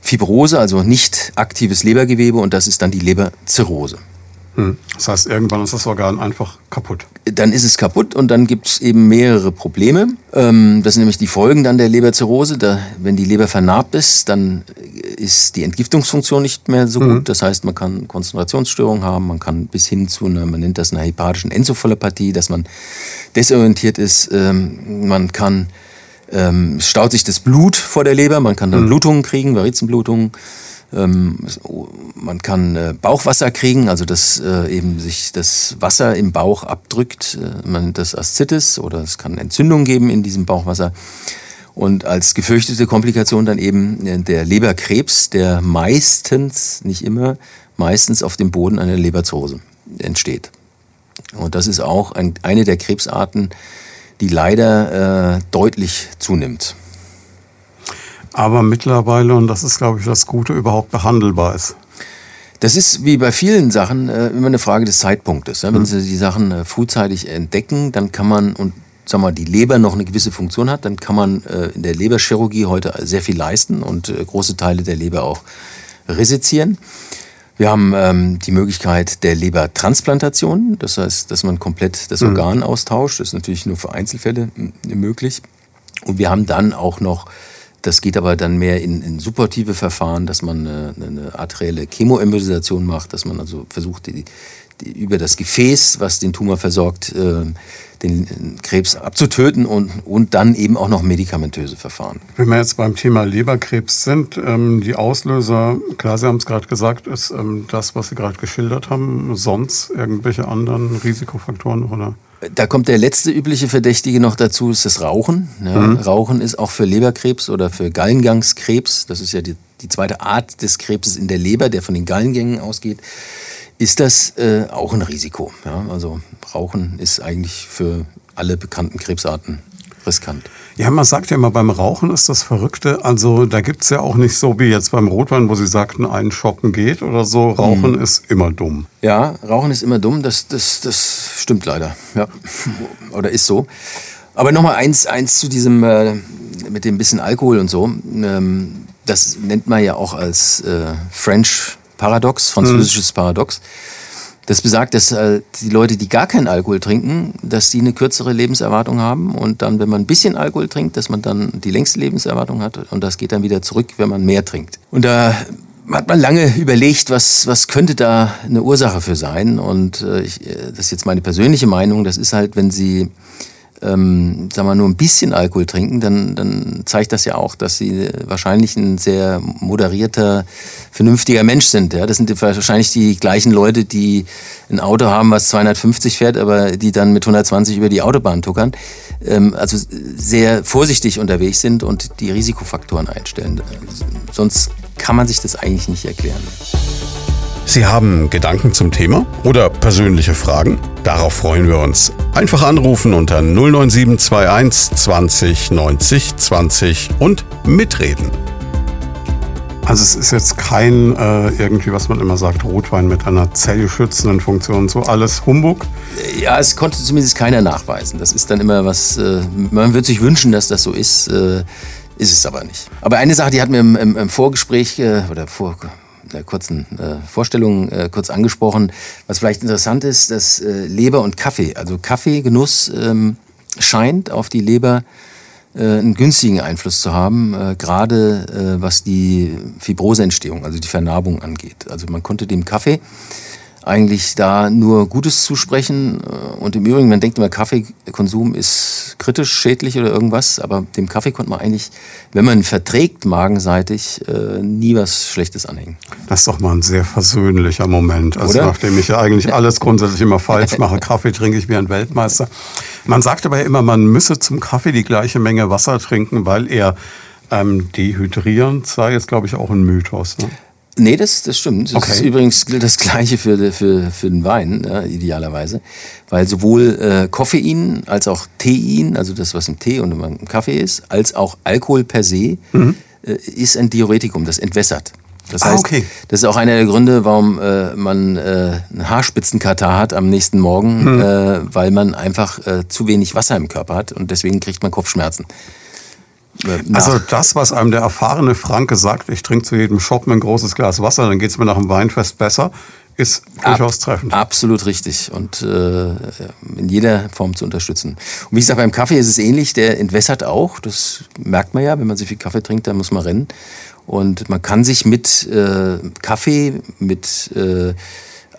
Fibrose, also nicht aktives Lebergewebe und das ist dann die Leberzirrhose. Hm. Das heißt, irgendwann ist das Organ einfach kaputt. Dann ist es kaputt und dann gibt es eben mehrere Probleme. Ähm, das sind nämlich die Folgen dann der Leberzirrhose. Da, wenn die Leber vernarbt ist, dann ist die Entgiftungsfunktion nicht mehr so gut. Mhm. Das heißt, man kann Konzentrationsstörungen haben, man kann bis hin zu einer, man nennt das eine hepatischen Enzephalopathie, dass man desorientiert ist. Ähm, man kann, ähm, staut sich das Blut vor der Leber, man kann dann mhm. Blutungen kriegen, Varizenblutungen. Ähm, man kann äh, Bauchwasser kriegen, also dass äh, eben sich das Wasser im Bauch abdrückt. Äh, man nennt das Aszitis oder es kann Entzündung geben in diesem Bauchwasser. Und als gefürchtete Komplikation dann eben der Leberkrebs, der meistens, nicht immer, meistens auf dem Boden einer Leberzirrhose entsteht. Und das ist auch ein, eine der Krebsarten, die leider deutlich zunimmt aber mittlerweile, und das ist, glaube ich, das Gute, überhaupt behandelbar ist. Das ist wie bei vielen Sachen äh, immer eine Frage des Zeitpunktes. Ja? Wenn mhm. Sie die Sachen äh, frühzeitig entdecken, dann kann man, und sagen wir, die Leber noch eine gewisse Funktion hat, dann kann man äh, in der Leberchirurgie heute sehr viel leisten und große Teile der Leber auch resizieren. Wir haben ähm, die Möglichkeit der Lebertransplantation, das heißt, dass man komplett das mhm. Organ austauscht. Das ist natürlich nur für Einzelfälle möglich. Und wir haben dann auch noch das geht aber dann mehr in, in supportive Verfahren, dass man eine, eine arterielle Chemoembolisation macht, dass man also versucht, die, die, über das Gefäß, was den Tumor versorgt, äh, den Krebs abzutöten und, und dann eben auch noch medikamentöse Verfahren. Wenn wir jetzt beim Thema Leberkrebs sind, ähm, die Auslöser, klar, Sie haben es gerade gesagt, ist ähm, das, was Sie gerade geschildert haben, sonst irgendwelche anderen Risikofaktoren oder? Da kommt der letzte übliche Verdächtige noch dazu, ist das Rauchen. Ja, mhm. Rauchen ist auch für Leberkrebs oder für Gallengangskrebs, das ist ja die, die zweite Art des Krebses in der Leber, der von den Gallengängen ausgeht, ist das äh, auch ein Risiko. Ja, also Rauchen ist eigentlich für alle bekannten Krebsarten riskant. Ja, man sagt ja immer, beim Rauchen ist das Verrückte. Also da gibt es ja auch nicht so wie jetzt beim Rotwein, wo Sie sagten, ein Shoppen geht oder so. Rauchen mhm. ist immer dumm. Ja, Rauchen ist immer dumm. Das, das, das stimmt leider. Ja. Oder ist so. Aber nochmal eins, eins zu diesem, äh, mit dem bisschen Alkohol und so. Ähm, das nennt man ja auch als äh, French Paradox, französisches mhm. Paradox. Das besagt, dass äh, die Leute, die gar keinen Alkohol trinken, dass die eine kürzere Lebenserwartung haben und dann, wenn man ein bisschen Alkohol trinkt, dass man dann die längste Lebenserwartung hat und das geht dann wieder zurück, wenn man mehr trinkt. Und da hat man lange überlegt, was, was könnte da eine Ursache für sein und äh, ich, äh, das ist jetzt meine persönliche Meinung, das ist halt, wenn Sie ähm, sagen wir, nur ein bisschen Alkohol trinken, dann, dann zeigt das ja auch, dass sie wahrscheinlich ein sehr moderierter, vernünftiger Mensch sind. Ja? Das sind wahrscheinlich die gleichen Leute, die ein Auto haben, was 250 fährt, aber die dann mit 120 über die Autobahn tuckern. Ähm, also sehr vorsichtig unterwegs sind und die Risikofaktoren einstellen. Sonst kann man sich das eigentlich nicht erklären. Sie haben Gedanken zum Thema oder persönliche Fragen? Darauf freuen wir uns. Einfach anrufen unter 09721 20 90 20 und mitreden. Also es ist jetzt kein äh, irgendwie, was man immer sagt, Rotwein mit einer zellschützenden Funktion, so alles Humbug. Ja, es konnte zumindest keiner nachweisen. Das ist dann immer was, äh, man würde sich wünschen, dass das so ist, äh, ist es aber nicht. Aber eine Sache, die hat mir im, im, im Vorgespräch äh, oder vor, der kurzen äh, Vorstellung äh, kurz angesprochen. Was vielleicht interessant ist, dass äh, Leber und Kaffee, also Kaffeegenuss ähm, scheint auf die Leber äh, einen günstigen Einfluss zu haben, äh, gerade äh, was die Fibroseentstehung, also die Vernarbung angeht. Also man konnte dem Kaffee eigentlich da nur Gutes zusprechen. Und im Übrigen, man denkt immer, Kaffeekonsum ist kritisch, schädlich oder irgendwas, aber dem Kaffee konnte man eigentlich, wenn man verträgt magenseitig, äh, nie was Schlechtes anhängen. Das ist doch mal ein sehr versöhnlicher Moment. Also oder? nachdem ich ja eigentlich alles grundsätzlich immer falsch mache, Kaffee trinke ich wie ein Weltmeister. Man sagt aber immer, man müsse zum Kaffee die gleiche Menge Wasser trinken, weil er ähm, dehydrierend sei. Ist, glaube ich, auch ein Mythos. Ne? Nee, das, das stimmt. Das okay. ist übrigens das Gleiche für, für, für den Wein, ja, idealerweise. Weil sowohl äh, Koffein als auch Tein, also das, was im Tee und im Kaffee ist, als auch Alkohol per se, mhm. äh, ist ein Diuretikum, das entwässert. Das ah, heißt, ah, okay. das ist auch einer der Gründe, warum äh, man äh, einen Haarspitzenkatar hat am nächsten Morgen, mhm. äh, weil man einfach äh, zu wenig Wasser im Körper hat und deswegen kriegt man Kopfschmerzen. Äh, also das, was einem der erfahrene Franke sagt, ich trinke zu jedem Shoppen ein großes Glas Wasser, dann geht es mir nach dem Weinfest besser, ist durchaus Ab, treffend. Absolut richtig und äh, in jeder Form zu unterstützen. Und wie gesagt, beim Kaffee ist es ähnlich, der entwässert auch, das merkt man ja, wenn man so viel Kaffee trinkt, dann muss man rennen. Und man kann sich mit äh, Kaffee, mit äh,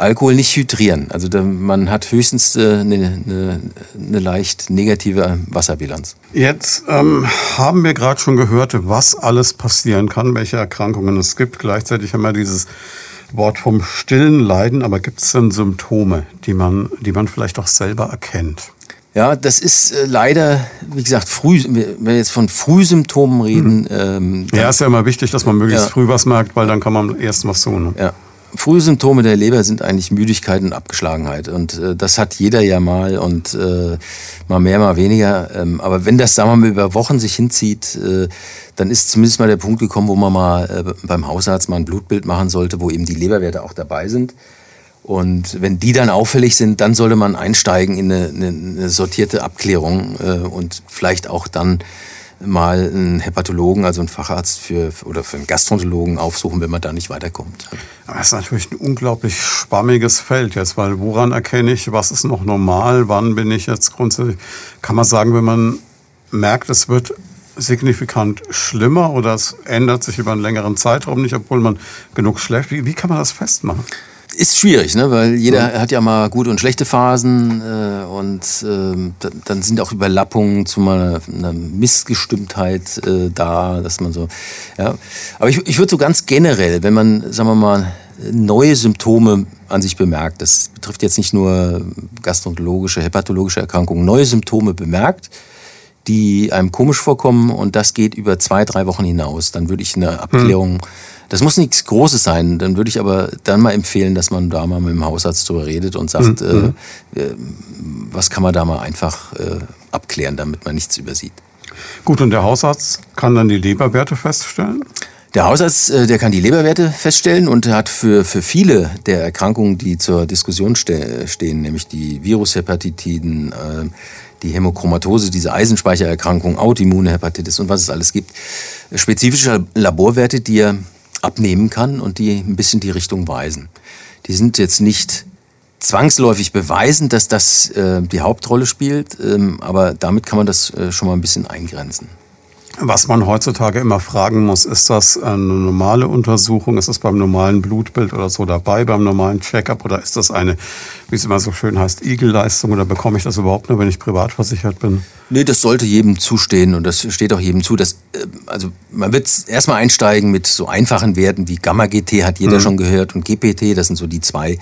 Alkohol nicht hydrieren. Also man hat höchstens äh, eine, eine, eine, leicht negative Wasserbilanz. Jetzt ähm, haben wir gerade schon gehört, was alles passieren kann, welche Erkrankungen es gibt. Gleichzeitig haben wir dieses Wort vom stillen Leiden, aber gibt es denn Symptome, die man, die man vielleicht auch selber erkennt? Ja, das ist äh, leider, wie gesagt, früh, wenn wir jetzt von Frühsymptomen reden. Mhm. Ähm, ja, ist ja immer wichtig, dass man möglichst ja. früh was merkt, weil dann kann man erst was tun. Ne? Ja. Frühe Symptome der Leber sind eigentlich Müdigkeit und Abgeschlagenheit. Und äh, das hat jeder ja mal und äh, mal mehr, mal weniger. Ähm, aber wenn das, sagen wir mal, über Wochen sich hinzieht, äh, dann ist zumindest mal der Punkt gekommen, wo man mal äh, beim Hausarzt mal ein Blutbild machen sollte, wo eben die Leberwerte auch dabei sind. Und wenn die dann auffällig sind, dann sollte man einsteigen in eine, eine, sortierte Abklärung äh, und vielleicht auch dann mal einen Hepatologen, also einen Facharzt für, oder für einen Gastroenterologen aufsuchen, wenn man da nicht weiterkommt. Das ist natürlich ein unglaublich spammiges Feld jetzt, weil woran erkenne ich, was ist noch normal, wann bin ich jetzt grundsätzlich, kann man sagen, wenn man merkt, es wird signifikant schlimmer oder es ändert sich über einen längeren Zeitraum nicht, obwohl man genug schläft. Wie, wie kann man das festmachen? Ist schwierig, ne? weil jeder hat ja mal gute und schlechte Phasen äh, und äh, dann sind auch Überlappungen zu mal einer Missgestimmtheit äh, da, dass man so, ja. Aber ich, ich würde so ganz generell, wenn man, sagen wir mal, neue Symptome an sich bemerkt, das betrifft jetzt nicht nur gastroenterologische, hepatologische Erkrankungen, neue Symptome bemerkt, die einem komisch vorkommen und das geht über zwei, drei Wochen hinaus, dann würde ich eine Abklärung hm das muss nichts Großes sein. Dann würde ich aber dann mal empfehlen, dass man da mal mit dem Hausarzt drüber redet und sagt, mhm. äh, äh was kann man da mal einfach äh, abklären, damit man nichts übersieht. Gut, und der Hausarzt kann dann die Leberwerte feststellen? Der Hausarzt, äh, der kann die Leberwerte feststellen und hat für, für viele der Erkrankungen, die zur Diskussion ste stehen, nämlich die Virushepatitiden, äh, die Hämochromatose, diese Eisenspeichererkrankung, Autoimmune Hepatitis und was es alles gibt, spezifische Laborwerte, die er abnehmen kann und die ein bisschen die Richtung weisen. Die sind jetzt nicht zwangsläufig beweisen, dass das äh, die Hauptrolle spielt, ähm, aber damit kann man das äh, schon mal ein bisschen eingrenzen. Was man heutzutage immer fragen muss, ist das eine normale Untersuchung? Ist das beim normalen Blutbild oder so dabei, beim normalen Checkup? Oder ist das eine, wie es immer so schön heißt, Igelleistung? Oder bekomme ich das überhaupt nur, wenn ich privat versichert bin? Nee, das sollte jedem zustehen und das steht auch jedem zu. Dass, äh, also man wird erstmal einsteigen mit so einfachen Werten wie Gamma-GT, hat jeder mhm. schon gehört, und GPT, das sind so die zwei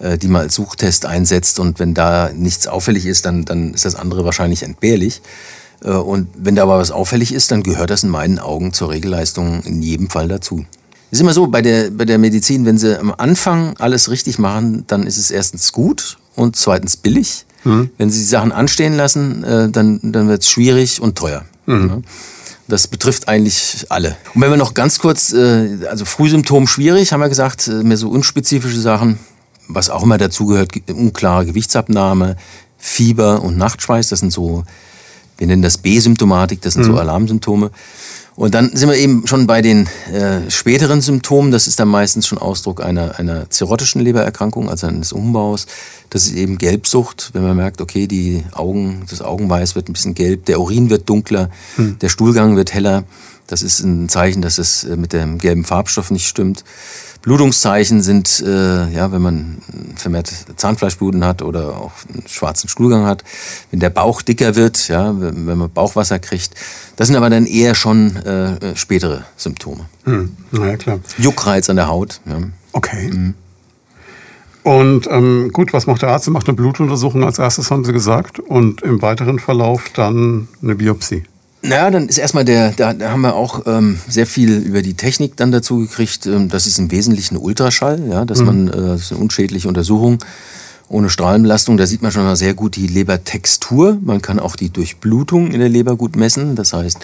äh, die man als Suchtest einsetzt. Und wenn da nichts auffällig ist, dann, dann ist das andere wahrscheinlich entbehrlich. Äh, und wenn da aber was auffällig ist, dann gehört das in meinen Augen zur Regelleistung in jedem Fall dazu. Es ist immer so, bei der, bei der Medizin, wenn sie am Anfang alles richtig machen, dann ist es erstens gut und zweitens billig. Mhm. Wenn sie die Sachen anstehen lassen, äh, dann, dann wird es schwierig und teuer. Mhm. Das betrifft eigentlich alle. Und wenn wir noch ganz kurz, äh, also Frühsymptom schwierig, haben wir gesagt, mehr so unspezifische Sachen, was auch immer dazugehört, unklare Gewichtsabnahme, Fieber und Nachtschweiß, das sind so wir nennen das B-Symptomatik, das sind mhm. so Alarmsymptome. Und dann sind wir eben schon bei den äh, späteren Symptomen. Das ist dann meistens schon Ausdruck einer, einer zirrhotischen Lebererkrankung, also eines Umbaus. Das ist eben Gelbsucht, wenn man merkt, okay, die Augen, das Augenweiß wird ein bisschen gelb, der Urin wird dunkler, mhm. der Stuhlgang wird heller. Das ist ein Zeichen, dass es äh, mit dem gelben Farbstoff nicht stimmt. Blutungszeichen sind, äh, ja, wenn man vermehrt Zahnfleischbluten hat oder auch einen schwarzen Stuhlgang hat, wenn der Bauch dicker wird, ja, wenn man Bauchwasser kriegt. Das sind aber dann eher schon äh, spätere Symptome. Hm. Na ja, klar. Juckreiz an der Haut. Ja. Okay. Mhm. Und ähm, gut, was macht der Arzt? Er macht eine Blutuntersuchung als erstes, haben Sie gesagt. Und im weiteren Verlauf dann eine Biopsie. Naja, dann ist erstmal der, da, haben wir auch ähm, sehr viel über die Technik dann dazu gekriegt. Ähm, das ist im Wesentlichen Ultraschall, ja, dass mhm. man, äh, das ist eine unschädliche Untersuchung ohne Strahlenbelastung. Da sieht man schon mal sehr gut die Lebertextur. Man kann auch die Durchblutung in der Leber gut messen. Das heißt,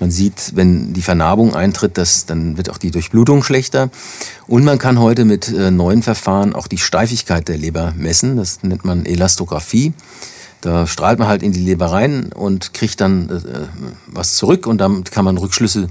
man sieht, wenn die Vernarbung eintritt, dass, dann wird auch die Durchblutung schlechter. Und man kann heute mit äh, neuen Verfahren auch die Steifigkeit der Leber messen. Das nennt man Elastographie. Da strahlt man halt in die Leber rein und kriegt dann äh, was zurück und damit kann man Rückschlüsse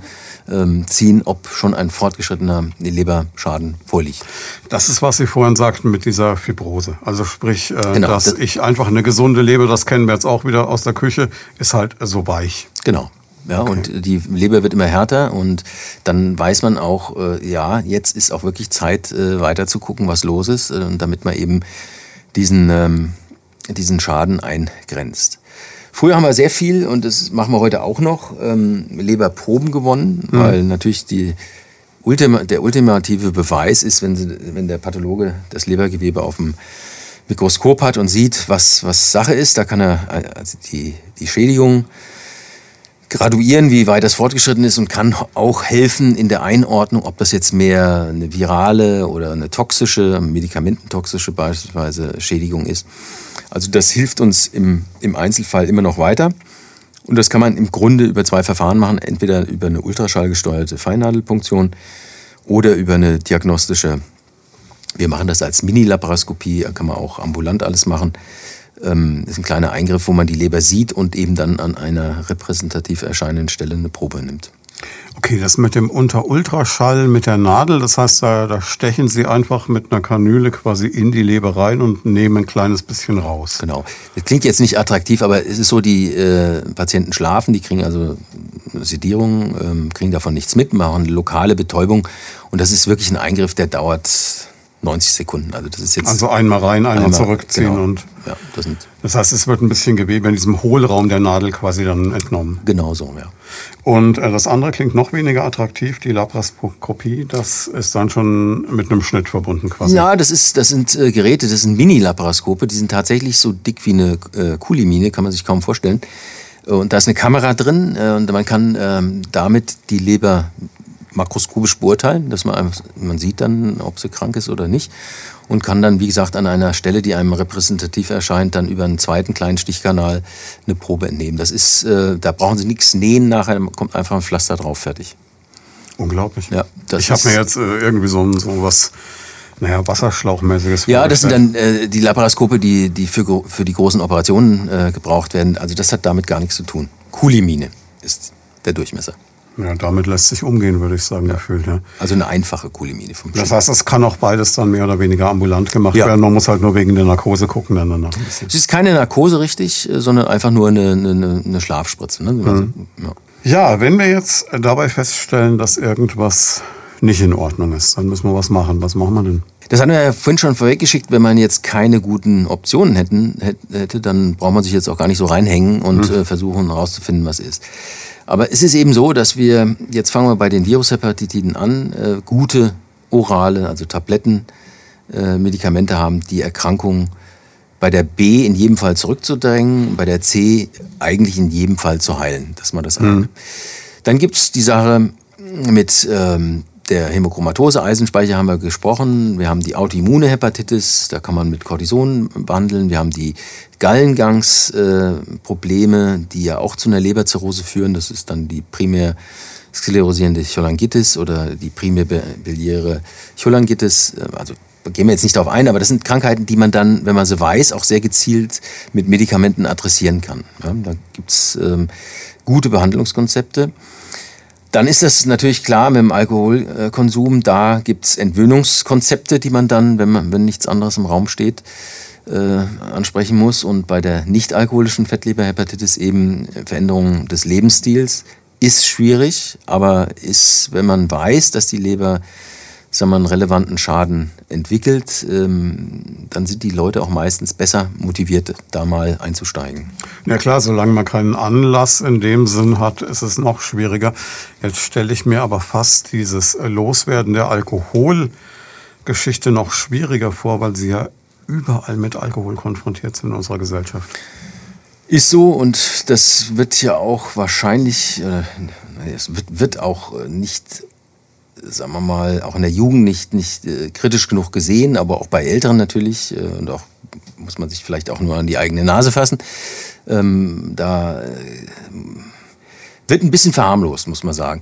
ähm, ziehen, ob schon ein fortgeschrittener Leberschaden vorliegt. Das ist, was Sie vorhin sagten mit dieser Fibrose. Also sprich, äh, genau, dass das ich einfach eine gesunde Leber, das kennen wir jetzt auch wieder aus der Küche, ist halt so weich. Genau. Ja, okay. und die Leber wird immer härter und dann weiß man auch, äh, ja, jetzt ist auch wirklich Zeit, äh, weiter zu gucken, was los ist, äh, damit man eben diesen ähm, diesen Schaden eingrenzt. Früher haben wir sehr viel, und das machen wir heute auch noch, ähm, Leberproben gewonnen, mhm. weil natürlich die Ultima, der ultimative Beweis ist, wenn, sie, wenn der Pathologe das Lebergewebe auf dem Mikroskop hat und sieht, was, was Sache ist, da kann er also die, die Schädigung graduieren, wie weit das fortgeschritten ist und kann auch helfen in der Einordnung, ob das jetzt mehr eine virale oder eine toxische, medikamententoxische beispielsweise Schädigung ist. Also das hilft uns im, im Einzelfall immer noch weiter. Und das kann man im Grunde über zwei Verfahren machen, entweder über eine ultraschallgesteuerte Feinnadelpunktion oder über eine diagnostische, wir machen das als Mini-Laparoskopie, kann man auch ambulant alles machen. Ähm, das ist ein kleiner Eingriff, wo man die Leber sieht und eben dann an einer repräsentativ erscheinenden Stelle eine Probe nimmt. Okay, das mit dem Unterultraschall mit der Nadel, das heißt, da, da, stechen Sie einfach mit einer Kanüle quasi in die Leber rein und nehmen ein kleines bisschen raus. Genau. Das klingt jetzt nicht attraktiv, aber es ist so, die äh, Patienten schlafen, die kriegen also Sedierung, ähm, kriegen davon nichts mit, machen lokale Betäubung und das ist wirklich ein Eingriff, der dauert 90 Sekunden. Also das ist jetzt also einmal rein, einmal, einmal zurückziehen genau. und ja, das, das, heißt, es wird ein bisschen Gewebe in diesem Hohlraum der Nadel quasi dann entnommen. Genau so, ja. Und äh, das andere klingt noch weniger attraktiv, die Laparoskopie. Das ist dann schon mit einem Schnitt verbunden quasi. Ja, das ist, das sind äh, Geräte, das sind Mini-Laparoskope. Die sind tatsächlich so dick wie eine äh, Kulimine, kann man sich kaum vorstellen. Und da ist eine Kamera drin äh, und man kann ähm, damit die Leber makroskopisch beurteilen, dass man, man sieht dann, ob sie krank ist oder nicht und kann dann, wie gesagt, an einer Stelle, die einem repräsentativ erscheint, dann über einen zweiten kleinen Stichkanal eine Probe entnehmen. Das ist, äh, da brauchen Sie nichts nähen, nachher kommt einfach ein Pflaster drauf, fertig. Unglaublich. Ja, ich habe mir jetzt äh, irgendwie so, so was naja, Wasserschlauchmäßiges. Ja, das sind dann äh, die Laparoskope, die, die für, für die großen Operationen äh, gebraucht werden. Also das hat damit gar nichts zu tun. Kulimine ist der Durchmesser. Ja, damit lässt sich umgehen, würde ich sagen, ja. gefühlt. Ja. Also eine einfache Kulimine vom Das heißt, es kann auch beides dann mehr oder weniger ambulant gemacht ja. werden. Man muss halt nur wegen der Narkose gucken dann danach. Es ist keine Narkose richtig, sondern einfach nur eine, eine, eine Schlafspritze. Ne? Mhm. Ja, wenn wir jetzt dabei feststellen, dass irgendwas nicht in Ordnung ist, dann müssen wir was machen. Was machen wir denn? Das hatten wir ja vorhin schon vorweggeschickt. Wenn man jetzt keine guten Optionen hätten, hätte, dann braucht man sich jetzt auch gar nicht so reinhängen und mhm. versuchen herauszufinden, was ist. Aber es ist eben so, dass wir, jetzt fangen wir bei den Virushepatitiden an, äh, gute orale, also Tabletten, äh, Medikamente haben, die Erkrankung bei der B in jedem Fall zurückzudrängen, bei der C eigentlich in jedem Fall zu heilen, dass man das mhm. Dann gibt es die Sache mit ähm, der Hämochromatose, Eisenspeicher haben wir gesprochen. Wir haben die autoimmune Hepatitis, da kann man mit Cortison behandeln. Wir haben die Gallengangsprobleme, die ja auch zu einer Leberzirrhose führen. Das ist dann die primär sklerosierende Cholangitis oder die primär biliäre Cholangitis. Also gehen wir jetzt nicht darauf ein, aber das sind Krankheiten, die man dann, wenn man sie weiß, auch sehr gezielt mit Medikamenten adressieren kann. Ja, da gibt es ähm, gute Behandlungskonzepte. Dann ist das natürlich klar mit dem Alkoholkonsum. Da gibt es Entwöhnungskonzepte, die man dann, wenn, man, wenn nichts anderes im Raum steht, äh, ansprechen muss. Und bei der nicht-alkoholischen Fettleberhepatitis eben Veränderungen des Lebensstils ist schwierig, aber ist, wenn man weiß, dass die Leber sagen wir, einen relevanten Schaden entwickelt, ähm, dann sind die Leute auch meistens besser motiviert, da mal einzusteigen. Ja klar, solange man keinen Anlass in dem Sinn hat, ist es noch schwieriger. Jetzt stelle ich mir aber fast dieses Loswerden der Alkoholgeschichte noch schwieriger vor, weil sie ja überall mit Alkohol konfrontiert sind in unserer Gesellschaft. Ist so und das wird ja auch wahrscheinlich, äh, es wird, wird auch nicht sagen wir mal, auch in der Jugend nicht, nicht äh, kritisch genug gesehen, aber auch bei Älteren natürlich. Äh, und auch muss man sich vielleicht auch nur an die eigene Nase fassen. Ähm, da äh, wird ein bisschen verharmlost, muss man sagen.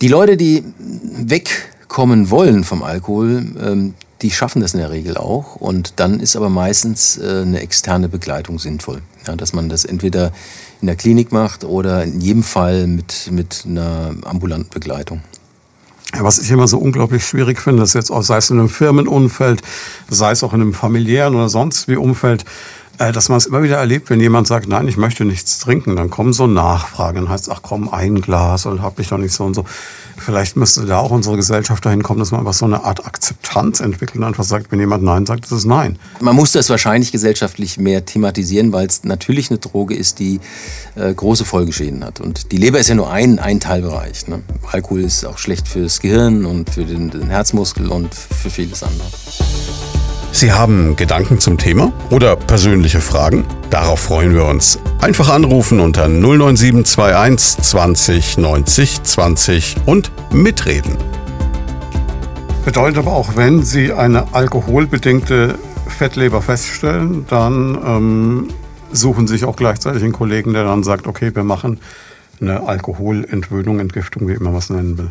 Die Leute, die wegkommen wollen vom Alkohol, ähm, die schaffen das in der Regel auch. Und dann ist aber meistens äh, eine externe Begleitung sinnvoll. Ja, dass man das entweder in der Klinik macht oder in jedem Fall mit, mit einer ambulanten Begleitung. Was ich immer so unglaublich schwierig finde, ist jetzt auch, sei es in einem Firmenumfeld, sei es auch in einem familiären oder sonst wie Umfeld, dass man es immer wieder erlebt, wenn jemand sagt, nein, ich möchte nichts trinken, dann kommen so Nachfragen, dann heißt es, ach komm, ein Glas und hab ich doch nicht so und so. Vielleicht müsste da auch unsere Gesellschaft dahin kommen, dass man einfach so eine Art Akzeptanz entwickelt und einfach sagt, wenn jemand Nein sagt, ist es Nein. Man muss das wahrscheinlich gesellschaftlich mehr thematisieren, weil es natürlich eine Droge ist, die äh, große Folgeschäden hat. Und die Leber ist ja nur ein, ein Teilbereich. Ne? Alkohol ist auch schlecht fürs Gehirn und für den, den Herzmuskel und für vieles andere. Sie haben Gedanken zum Thema oder persönliche Fragen? Darauf freuen wir uns. Einfach anrufen unter 09721 20 90 20 und mitreden. Bedeutet aber auch, wenn Sie eine alkoholbedingte Fettleber feststellen, dann ähm, suchen Sie sich auch gleichzeitig einen Kollegen, der dann sagt, okay, wir machen eine Alkoholentwöhnung, Entgiftung, wie immer man es nennen will.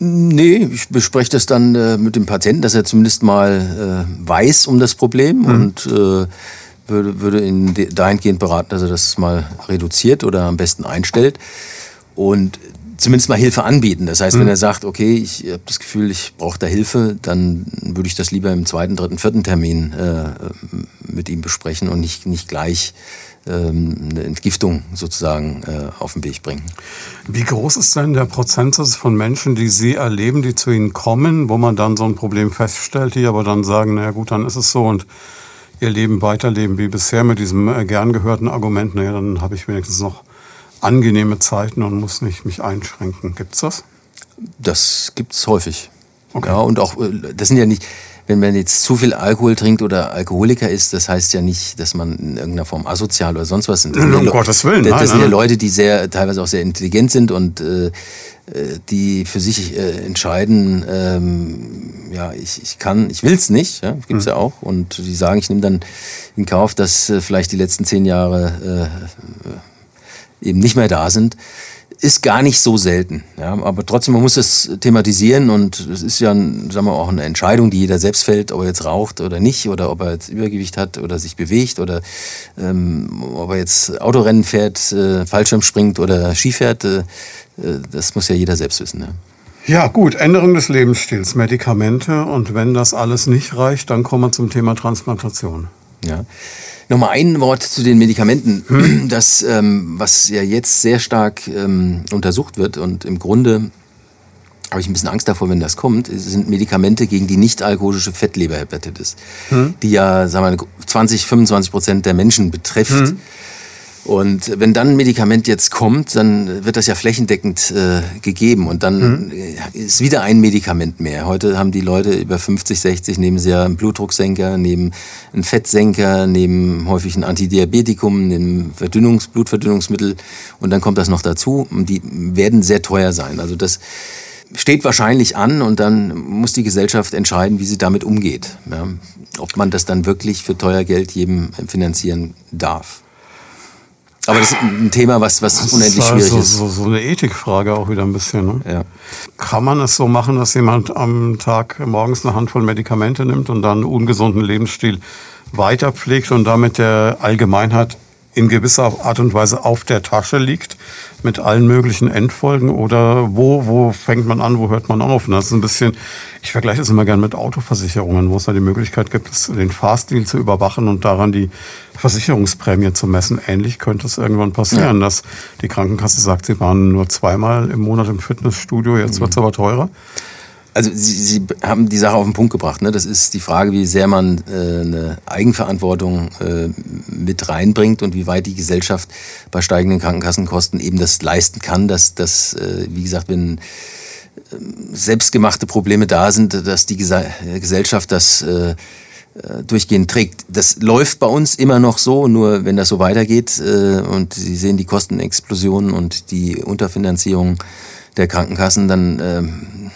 Nee, ich bespreche das dann äh, mit dem Patienten, dass er zumindest mal äh, weiß um das Problem mhm. und äh, würde, würde ihn dahingehend beraten, dass er das mal reduziert oder am besten einstellt und zumindest mal Hilfe anbieten. Das heißt, mhm. wenn er sagt, okay, ich habe das Gefühl, ich brauche da Hilfe, dann würde ich das lieber im zweiten, dritten, vierten Termin äh, mit ihm besprechen und nicht, nicht gleich ähm, eine Entgiftung sozusagen äh, auf den Weg bringen. Wie groß ist denn der Prozentsatz von Menschen, die Sie erleben, die zu Ihnen kommen, wo man dann so ein Problem feststellt, die aber dann sagen, na gut, dann ist es so und ihr Leben weiterleben wie bisher mit diesem äh, gern gehörten Argument, naja, dann habe ich wenigstens noch angenehme Zeiten und muss nicht mich einschränken. Gibt es das? Das gibt es häufig. Okay. Ja, und auch, äh, das sind ja nicht, wenn man jetzt zu viel Alkohol trinkt oder Alkoholiker ist, das heißt ja nicht, dass man in irgendeiner Form asozial oder sonst was. Das um Gottes Willen. Das, das sind ja Leute, die sehr, teilweise auch sehr intelligent sind und äh, äh, die für sich äh, entscheiden, ähm, ja, ich, ich kann, ich will es nicht, ja, gibt's mhm. ja auch. Und die sagen, ich nehme dann in Kauf, dass äh, vielleicht die letzten zehn Jahre äh, eben nicht mehr da sind ist gar nicht so selten. Ja, aber trotzdem, man muss es thematisieren und es ist ja, sagen wir, auch eine Entscheidung, die jeder selbst fällt, ob er jetzt raucht oder nicht oder ob er jetzt Übergewicht hat oder sich bewegt oder ähm, ob er jetzt Autorennen fährt, äh, Fallschirm springt oder Ski fährt. Äh, äh, das muss ja jeder selbst wissen. Ja. Ja, gut, Änderung des Lebensstils, Medikamente und wenn das alles nicht reicht, dann kommen wir zum Thema Transplantation. Ja. Nochmal ein Wort zu den Medikamenten, hm. das, ähm, was ja jetzt sehr stark ähm, untersucht wird und im Grunde habe ich ein bisschen Angst davor, wenn das kommt, sind Medikamente gegen die nicht-alkoholische Fettleberhepatitis, hm. die ja sagen wir, 20, 25 Prozent der Menschen betrifft. Hm. Und wenn dann ein Medikament jetzt kommt, dann wird das ja flächendeckend äh, gegeben und dann mhm. ist wieder ein Medikament mehr. Heute haben die Leute über 50, 60, nehmen sie ja einen Blutdrucksenker, nehmen einen Fettsenker, nehmen häufig ein Antidiabetikum, nehmen Verdünnungs-, Blutverdünnungsmittel und dann kommt das noch dazu und die werden sehr teuer sein. Also das steht wahrscheinlich an und dann muss die Gesellschaft entscheiden, wie sie damit umgeht. Ja, ob man das dann wirklich für teuer Geld jedem finanzieren darf. Aber das ist ein Thema, was, was das unendlich ist schwierig ist. So, so eine Ethikfrage auch wieder ein bisschen. Ne? Ja. Kann man es so machen, dass jemand am Tag morgens eine Handvoll Medikamente nimmt und dann einen ungesunden Lebensstil weiterpflegt und damit der Allgemeinheit in gewisser Art und Weise auf der Tasche liegt mit allen möglichen Endfolgen oder wo, wo fängt man an, wo hört man auf? Und das ist ein bisschen, ich vergleiche das immer gerne mit Autoversicherungen, wo es da die Möglichkeit gibt, den Fahrstil zu überwachen und daran die Versicherungsprämie zu messen. Ähnlich könnte es irgendwann passieren, ja. dass die Krankenkasse sagt, sie waren nur zweimal im Monat im Fitnessstudio, jetzt mhm. wird es aber teurer also Sie, Sie, haben die Sache auf den Punkt gebracht. Ne? Das ist die Frage, wie sehr man äh, eine Eigenverantwortung äh, mit reinbringt und wie weit die Gesellschaft bei steigenden Krankenkassenkosten eben das leisten kann, dass, dass äh, wie gesagt, wenn äh, selbstgemachte Probleme da sind, dass die Gesellschaft das äh, äh, durchgehend trägt. Das läuft bei uns immer noch so, nur wenn das so weitergeht und Sie sehen die Kostenexplosionen und die Unterfinanzierung der Krankenkassen, dann ähm,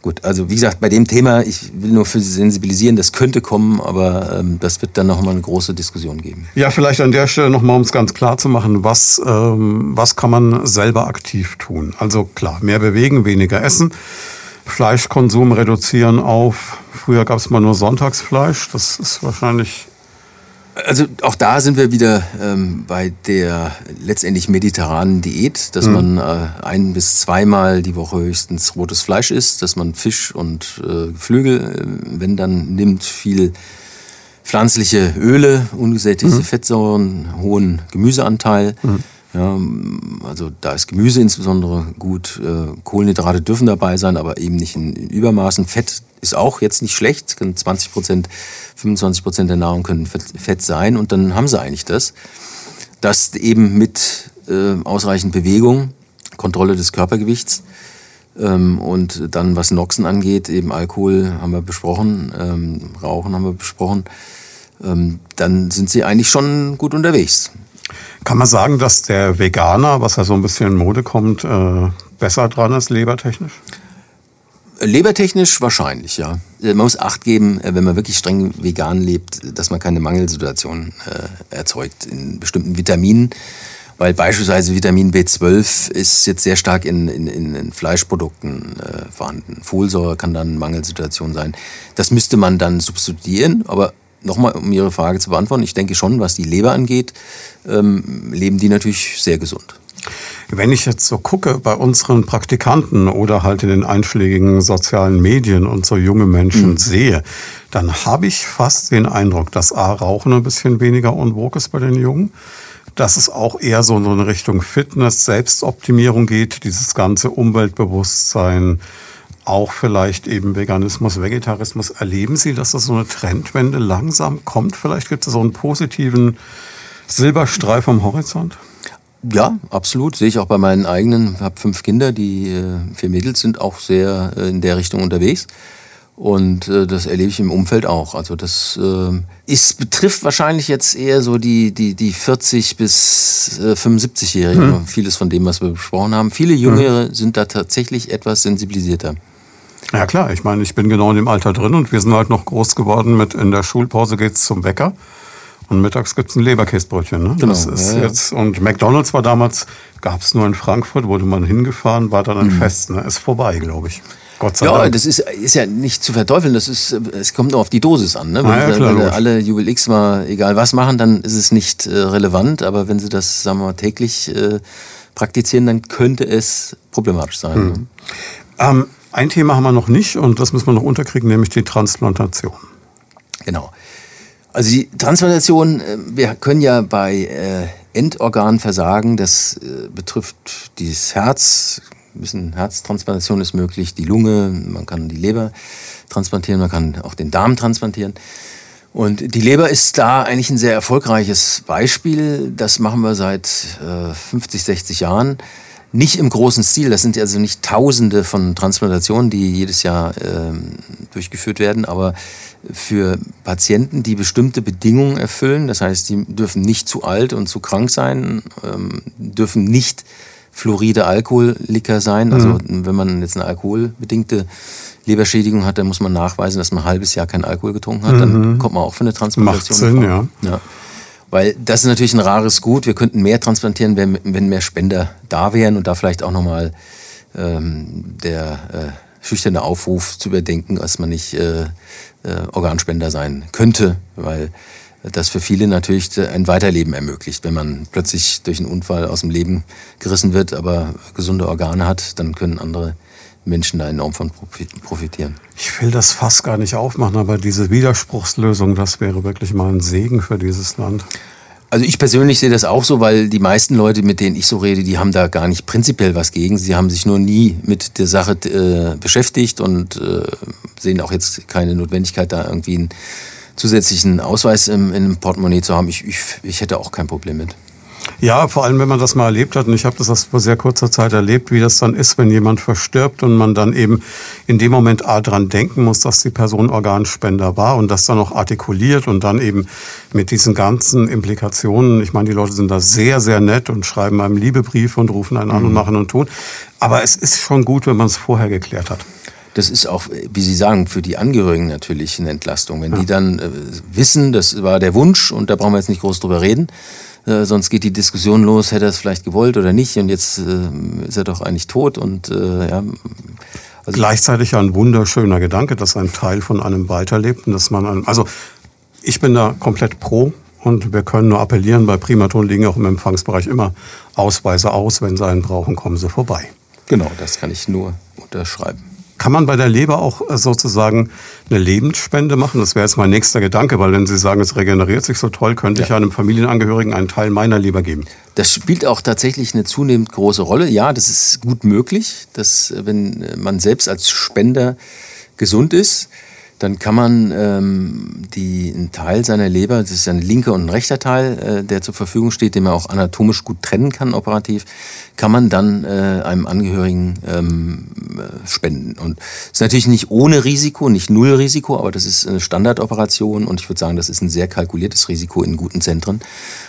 Gut, also wie gesagt, bei dem Thema, ich will nur für Sie sensibilisieren, das könnte kommen, aber ähm, das wird dann nochmal eine große Diskussion geben. Ja, vielleicht an der Stelle nochmal, um es ganz klar zu machen, was, ähm, was kann man selber aktiv tun? Also klar, mehr bewegen, weniger essen, Fleischkonsum reduzieren auf, früher gab es mal nur Sonntagsfleisch, das ist wahrscheinlich also auch da sind wir wieder ähm, bei der letztendlich mediterranen Diät, dass mhm. man äh, ein bis zweimal die Woche höchstens rotes Fleisch isst, dass man Fisch und äh, Geflügel, äh, wenn dann nimmt, viel pflanzliche Öle, ungesättigte mhm. Fettsäuren, hohen Gemüseanteil. Mhm. Ja, also da ist Gemüse insbesondere gut. Äh, Kohlenhydrate dürfen dabei sein, aber eben nicht in, Übermaßen. Fett ist auch jetzt nicht schlecht. 20 Prozent, 25 Prozent der Nahrung können Fett sein und dann haben sie eigentlich das. Das eben mit äh, ausreichend Bewegung, Kontrolle des Körpergewichts ähm, und dann was Noxen angeht, eben Alkohol haben wir besprochen, ähm, Rauchen haben wir besprochen. Ähm, dann sind sie eigentlich schon gut unterwegs. Kann man sagen, dass der Veganer, was ja so ein bisschen in Mode kommt, äh, besser dran ist, lebertechnisch? Lebertechnisch wahrscheinlich, ja. Äh, man muss Acht geben, äh, wenn man wirklich streng vegan lebt, dass man keine Mangelsituation äh, erzeugt in bestimmten Vitaminen. Weil beispielsweise Vitamin B12 ist jetzt sehr stark in, in, in Fleischprodukten äh, vorhanden. Folsäure kann dann eine Mangelsituation sein. Das müsste man dann substituieren, aber nochmal, um Ihre Frage zu beantworten, ich denke schon, was die Leber angeht, ähm, leben die natürlich sehr gesund. Wenn ich jetzt so gucke bei unseren Praktikanten oder halt in den einschlägigen sozialen Medien und so junge Menschen mhm. sehe, dann habe ich fast den Eindruck, dass A, Rauchen ein bisschen weniger unwog ist bei den Jungen, dass es auch eher so in Richtung Fitness, Selbstoptimierung geht, dieses ganze Umweltbewusstsein, auch vielleicht eben Veganismus, Vegetarismus. Erleben Sie, dass das so eine Trendwende langsam kommt? Vielleicht gibt es so einen positiven Silberstreif am Horizont? Ja, absolut. Sehe ich auch bei meinen eigenen. Ich habe fünf Kinder, die äh, vier Mädels sind auch sehr äh, in der Richtung unterwegs. Und äh, das erlebe ich im Umfeld auch. Also das ist, betrifft wahrscheinlich jetzt eher so die, die, die 40 bis 75-Jährigen. Hm. Vieles von dem, was wir besprochen haben. Viele Jüngere hm. sind da tatsächlich etwas sensibilisierter. Ja klar, ich meine, ich bin genau in dem Alter drin und wir sind halt noch groß geworden mit in der Schulpause geht's zum Bäcker und mittags gibt's ein Leberkäsbrötchen. Ne? Genau, das ist ja, jetzt und McDonald's war damals gab's nur in Frankfurt, wurde man hingefahren, war dann ein mhm. Fest. Ne? Ist vorbei, glaube ich. Gott sei ja, Dank. das ist, ist ja nicht zu verteufeln. Das ist, es kommt nur auf die Dosis an. Ne? Wenn, ah, ja, klar, wenn alle Jubel X mal egal was machen, dann ist es nicht äh, relevant. Aber wenn sie das, sagen wir mal, täglich äh, praktizieren, dann könnte es problematisch sein. Mhm. Ne? Ähm, ein Thema haben wir noch nicht und das müssen wir noch unterkriegen, nämlich die Transplantation. Genau. Also die Transplantation, äh, wir können ja bei äh, Endorganversagen, das äh, betrifft das Herz, ein bisschen Herztransplantation ist möglich, die Lunge, man kann die Leber transplantieren, man kann auch den Darm transplantieren. Und die Leber ist da eigentlich ein sehr erfolgreiches Beispiel. Das machen wir seit äh, 50, 60 Jahren. Nicht im großen Stil, das sind also nicht Tausende von Transplantationen, die jedes Jahr äh, durchgeführt werden, aber für Patienten, die bestimmte Bedingungen erfüllen, das heißt, die dürfen nicht zu alt und zu krank sein, ähm, dürfen nicht fluoride Alkoholiker sein. Also mhm. wenn man jetzt eine alkoholbedingte Leberschädigung hat, dann muss man nachweisen, dass man ein halbes Jahr keinen Alkohol getrunken hat. Dann mhm. kommt man auch für eine Transplantation. Macht Sinn, ja. ja. Weil das ist natürlich ein rares Gut. Wir könnten mehr transplantieren, wenn, wenn mehr Spender da wären und da vielleicht auch nochmal ähm, der äh, schüchterne Aufruf zu überdenken, dass man nicht äh, äh, Organspender sein könnte, weil das für viele natürlich ein Weiterleben ermöglicht. Wenn man plötzlich durch einen Unfall aus dem Leben gerissen wird, aber gesunde Organe hat, dann können andere Menschen da enorm von profitieren. Ich will das fast gar nicht aufmachen, aber diese Widerspruchslösung, das wäre wirklich mal ein Segen für dieses Land. Also ich persönlich sehe das auch so, weil die meisten Leute, mit denen ich so rede, die haben da gar nicht prinzipiell was gegen. Sie haben sich nur nie mit der Sache äh, beschäftigt und äh, sehen auch jetzt keine Notwendigkeit, da irgendwie einen zusätzlichen Ausweis im, in einem Portemonnaie zu haben. Ich, ich, ich hätte auch kein Problem mit. Ja, vor allem, wenn man das mal erlebt hat, und ich habe das vor sehr kurzer Zeit erlebt, wie das dann ist, wenn jemand verstirbt und man dann eben in dem Moment A dran denken muss, dass die Person Organspender war und das dann noch artikuliert und dann eben mit diesen ganzen Implikationen, ich meine, die Leute sind da sehr, sehr nett und schreiben einem Liebebrief und rufen einen an und mhm. machen und tun. Aber es ist schon gut, wenn man es vorher geklärt hat. Das ist auch, wie Sie sagen, für die Angehörigen natürlich eine Entlastung. Wenn ja. die dann äh, wissen, das war der Wunsch und da brauchen wir jetzt nicht groß drüber reden, äh, sonst geht die Diskussion los, hätte er es vielleicht gewollt oder nicht und jetzt äh, ist er doch eigentlich tot und äh, ja. Also Gleichzeitig ein wunderschöner Gedanke, dass ein Teil von einem weiterlebt und dass man einem, also ich bin da komplett pro und wir können nur appellieren, bei Primaton liegen auch im Empfangsbereich immer Ausweise aus, wenn sie einen brauchen, kommen sie vorbei. Genau, das kann ich nur unterschreiben. Kann man bei der Leber auch äh, sozusagen eine Lebensspende machen? Das wäre jetzt mein nächster Gedanke, weil wenn Sie sagen, es regeneriert sich so toll, könnte ja. ich einem Familienangehörigen einen Teil meiner Leber geben. Das spielt auch tatsächlich eine zunehmend große Rolle. Ja, das ist gut möglich, dass äh, wenn man selbst als Spender gesund ist, dann kann man ähm, die, einen Teil seiner Leber, das ist ein linker und ein rechter Teil, äh, der zur Verfügung steht, den man auch anatomisch gut trennen kann, operativ, kann man dann äh, einem Angehörigen ähm, äh, spenden. Und das ist natürlich nicht ohne Risiko, nicht null Risiko, aber das ist eine Standardoperation und ich würde sagen, das ist ein sehr kalkuliertes Risiko in guten Zentren.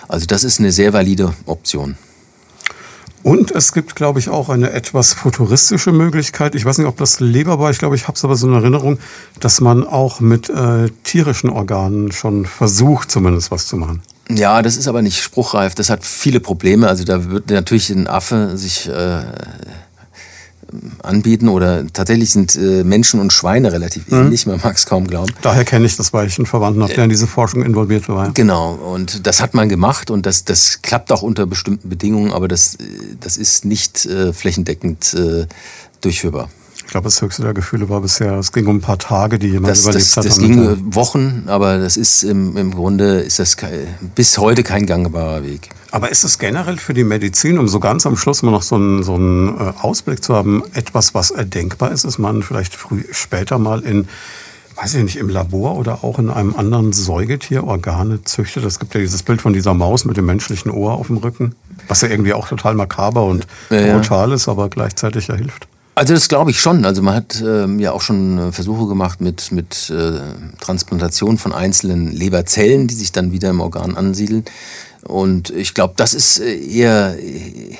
Also das ist eine sehr valide Option. Und es gibt, glaube ich, auch eine etwas futuristische Möglichkeit. Ich weiß nicht, ob das Leber war. Ich glaube, ich habe es aber so in Erinnerung, dass man auch mit äh, tierischen Organen schon versucht, zumindest was zu machen. Ja, das ist aber nicht spruchreif. Das hat viele Probleme. Also da wird natürlich ein Affe sich äh, anbieten oder tatsächlich sind äh, Menschen und Schweine relativ mhm. ähnlich, man mag es kaum glauben. Daher kenne ich das, weil ich einen Verwandten habe, der in diese Forschung involviert war. Genau, und das hat man gemacht und das, das klappt auch unter bestimmten Bedingungen, aber das, das ist nicht äh, flächendeckend äh, durchführbar. Ich glaube, das höchste der Gefühle war bisher, es ging um ein paar Tage, die jemand das, überlebt das, hat. Das ging Wochen, aber das ist im, im Grunde ist das bis heute kein gangbarer Weg. Aber ist es generell für die Medizin, um so ganz am Schluss mal noch so einen, so einen äh, Ausblick zu haben, etwas, was erdenkbar ist, dass man vielleicht früh, später mal in weiß ich nicht, im Labor oder auch in einem anderen Säugetier Organe züchtet. Es gibt ja dieses Bild von dieser Maus mit dem menschlichen Ohr auf dem Rücken, was ja irgendwie auch total makaber und ja, brutal ist, aber gleichzeitig ja hilft. Also das glaube ich schon. Also man hat ähm, ja auch schon äh, Versuche gemacht mit, mit äh, Transplantation von einzelnen Leberzellen, die sich dann wieder im Organ ansiedeln. Und ich glaube, das ist äh, eher,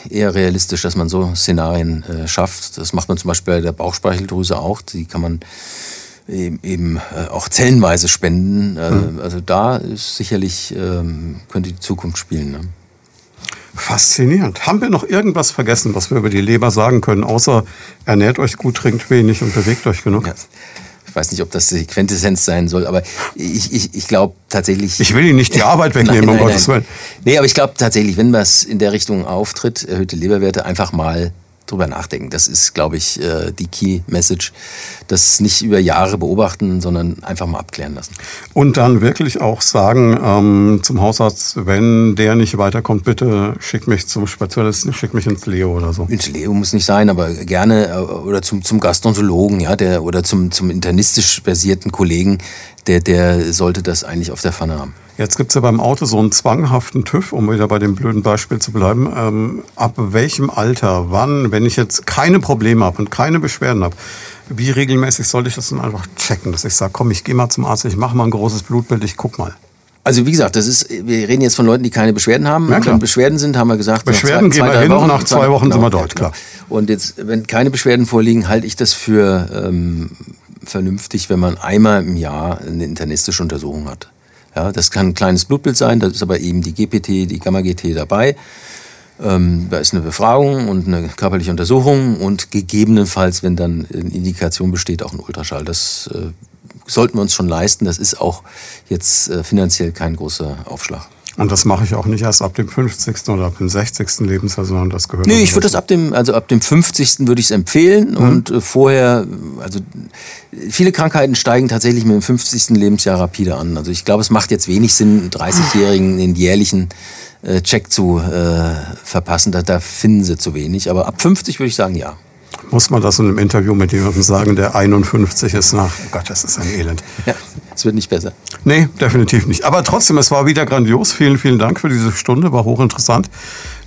eher realistisch, dass man so Szenarien äh, schafft. Das macht man zum Beispiel bei der Bauchspeicheldrüse auch. Die kann man eben, eben äh, auch zellenweise spenden. Mhm. Also da ist sicherlich, ähm, könnte die Zukunft spielen. Ne? Faszinierend. Haben wir noch irgendwas vergessen, was wir über die Leber sagen können, außer ernährt euch gut, trinkt wenig und bewegt euch genug? Ja. Ich weiß nicht, ob das die Quintessenz sein soll, aber ich, ich, ich glaube tatsächlich. Ich will Ihnen nicht die Arbeit wegnehmen, nein, nein, um Gottes Willen. Nee, aber ich glaube tatsächlich, wenn was in der Richtung auftritt, erhöhte Leberwerte, einfach mal drüber nachdenken. Das ist, glaube ich, äh, die Key Message. Das nicht über Jahre beobachten, sondern einfach mal abklären lassen. Und dann wirklich auch sagen ähm, zum Hausarzt, wenn der nicht weiterkommt, bitte schick mich zum Spezialisten, schick mich ins Leo oder so. Ins Leo muss nicht sein, aber gerne äh, oder zum, zum Gastroenterologen, ja, der oder zum, zum internistisch versierten Kollegen, der, der sollte das eigentlich auf der Pfanne haben. Jetzt gibt es ja beim Auto so einen zwanghaften TÜV, um wieder bei dem blöden Beispiel zu bleiben. Ähm, ab welchem Alter, wann, wenn ich jetzt keine Probleme habe und keine Beschwerden habe, wie regelmäßig sollte ich das dann einfach checken, dass ich sage, komm, ich gehe mal zum Arzt, ich mache mal ein großes Blutbild, ich guck mal. Also wie gesagt, das ist, wir reden jetzt von Leuten, die keine Beschwerden haben. Ja, wenn Beschwerden sind, haben wir gesagt. Beschwerden zwei, gehen wir hin, Wochen, nach zwei Wochen sind wir dort, klar. Und jetzt, wenn keine Beschwerden vorliegen, halte ich das für ähm, vernünftig, wenn man einmal im Jahr eine internistische Untersuchung hat. Ja, das kann ein kleines Blutbild sein, da ist aber eben die GPT, die Gamma-GT dabei. Ähm, da ist eine Befragung und eine körperliche Untersuchung und gegebenenfalls, wenn dann eine Indikation besteht, auch ein Ultraschall. Das äh, sollten wir uns schon leisten. Das ist auch jetzt äh, finanziell kein großer Aufschlag. Und das mache ich auch nicht erst ab dem 50. oder ab dem 60. Lebensjahr, sondern das gehört. Nee, ich würde das ab dem, also ab dem 50. würde ich es empfehlen. Mhm. Und äh, vorher, also viele Krankheiten steigen tatsächlich mit dem 50. Lebensjahr rapide an. Also ich glaube, es macht jetzt wenig Sinn, 30-Jährigen den jährlichen äh, Check zu äh, verpassen. Da, da finden sie zu wenig. Aber ab 50 würde ich sagen, ja. Muss man das in einem Interview mit jemandem sagen, der 51 ist nach? Oh Gott, das ist ein Elend. Ja, es wird nicht besser. Nee, definitiv nicht. Aber trotzdem, es war wieder grandios. Vielen, vielen Dank für diese Stunde. War hochinteressant.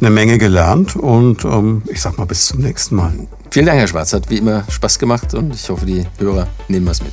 Eine Menge gelernt. Und ähm, ich sag mal, bis zum nächsten Mal. Vielen Dank, Herr Schwarz. Hat wie immer Spaß gemacht und ich hoffe, die Hörer nehmen was mit.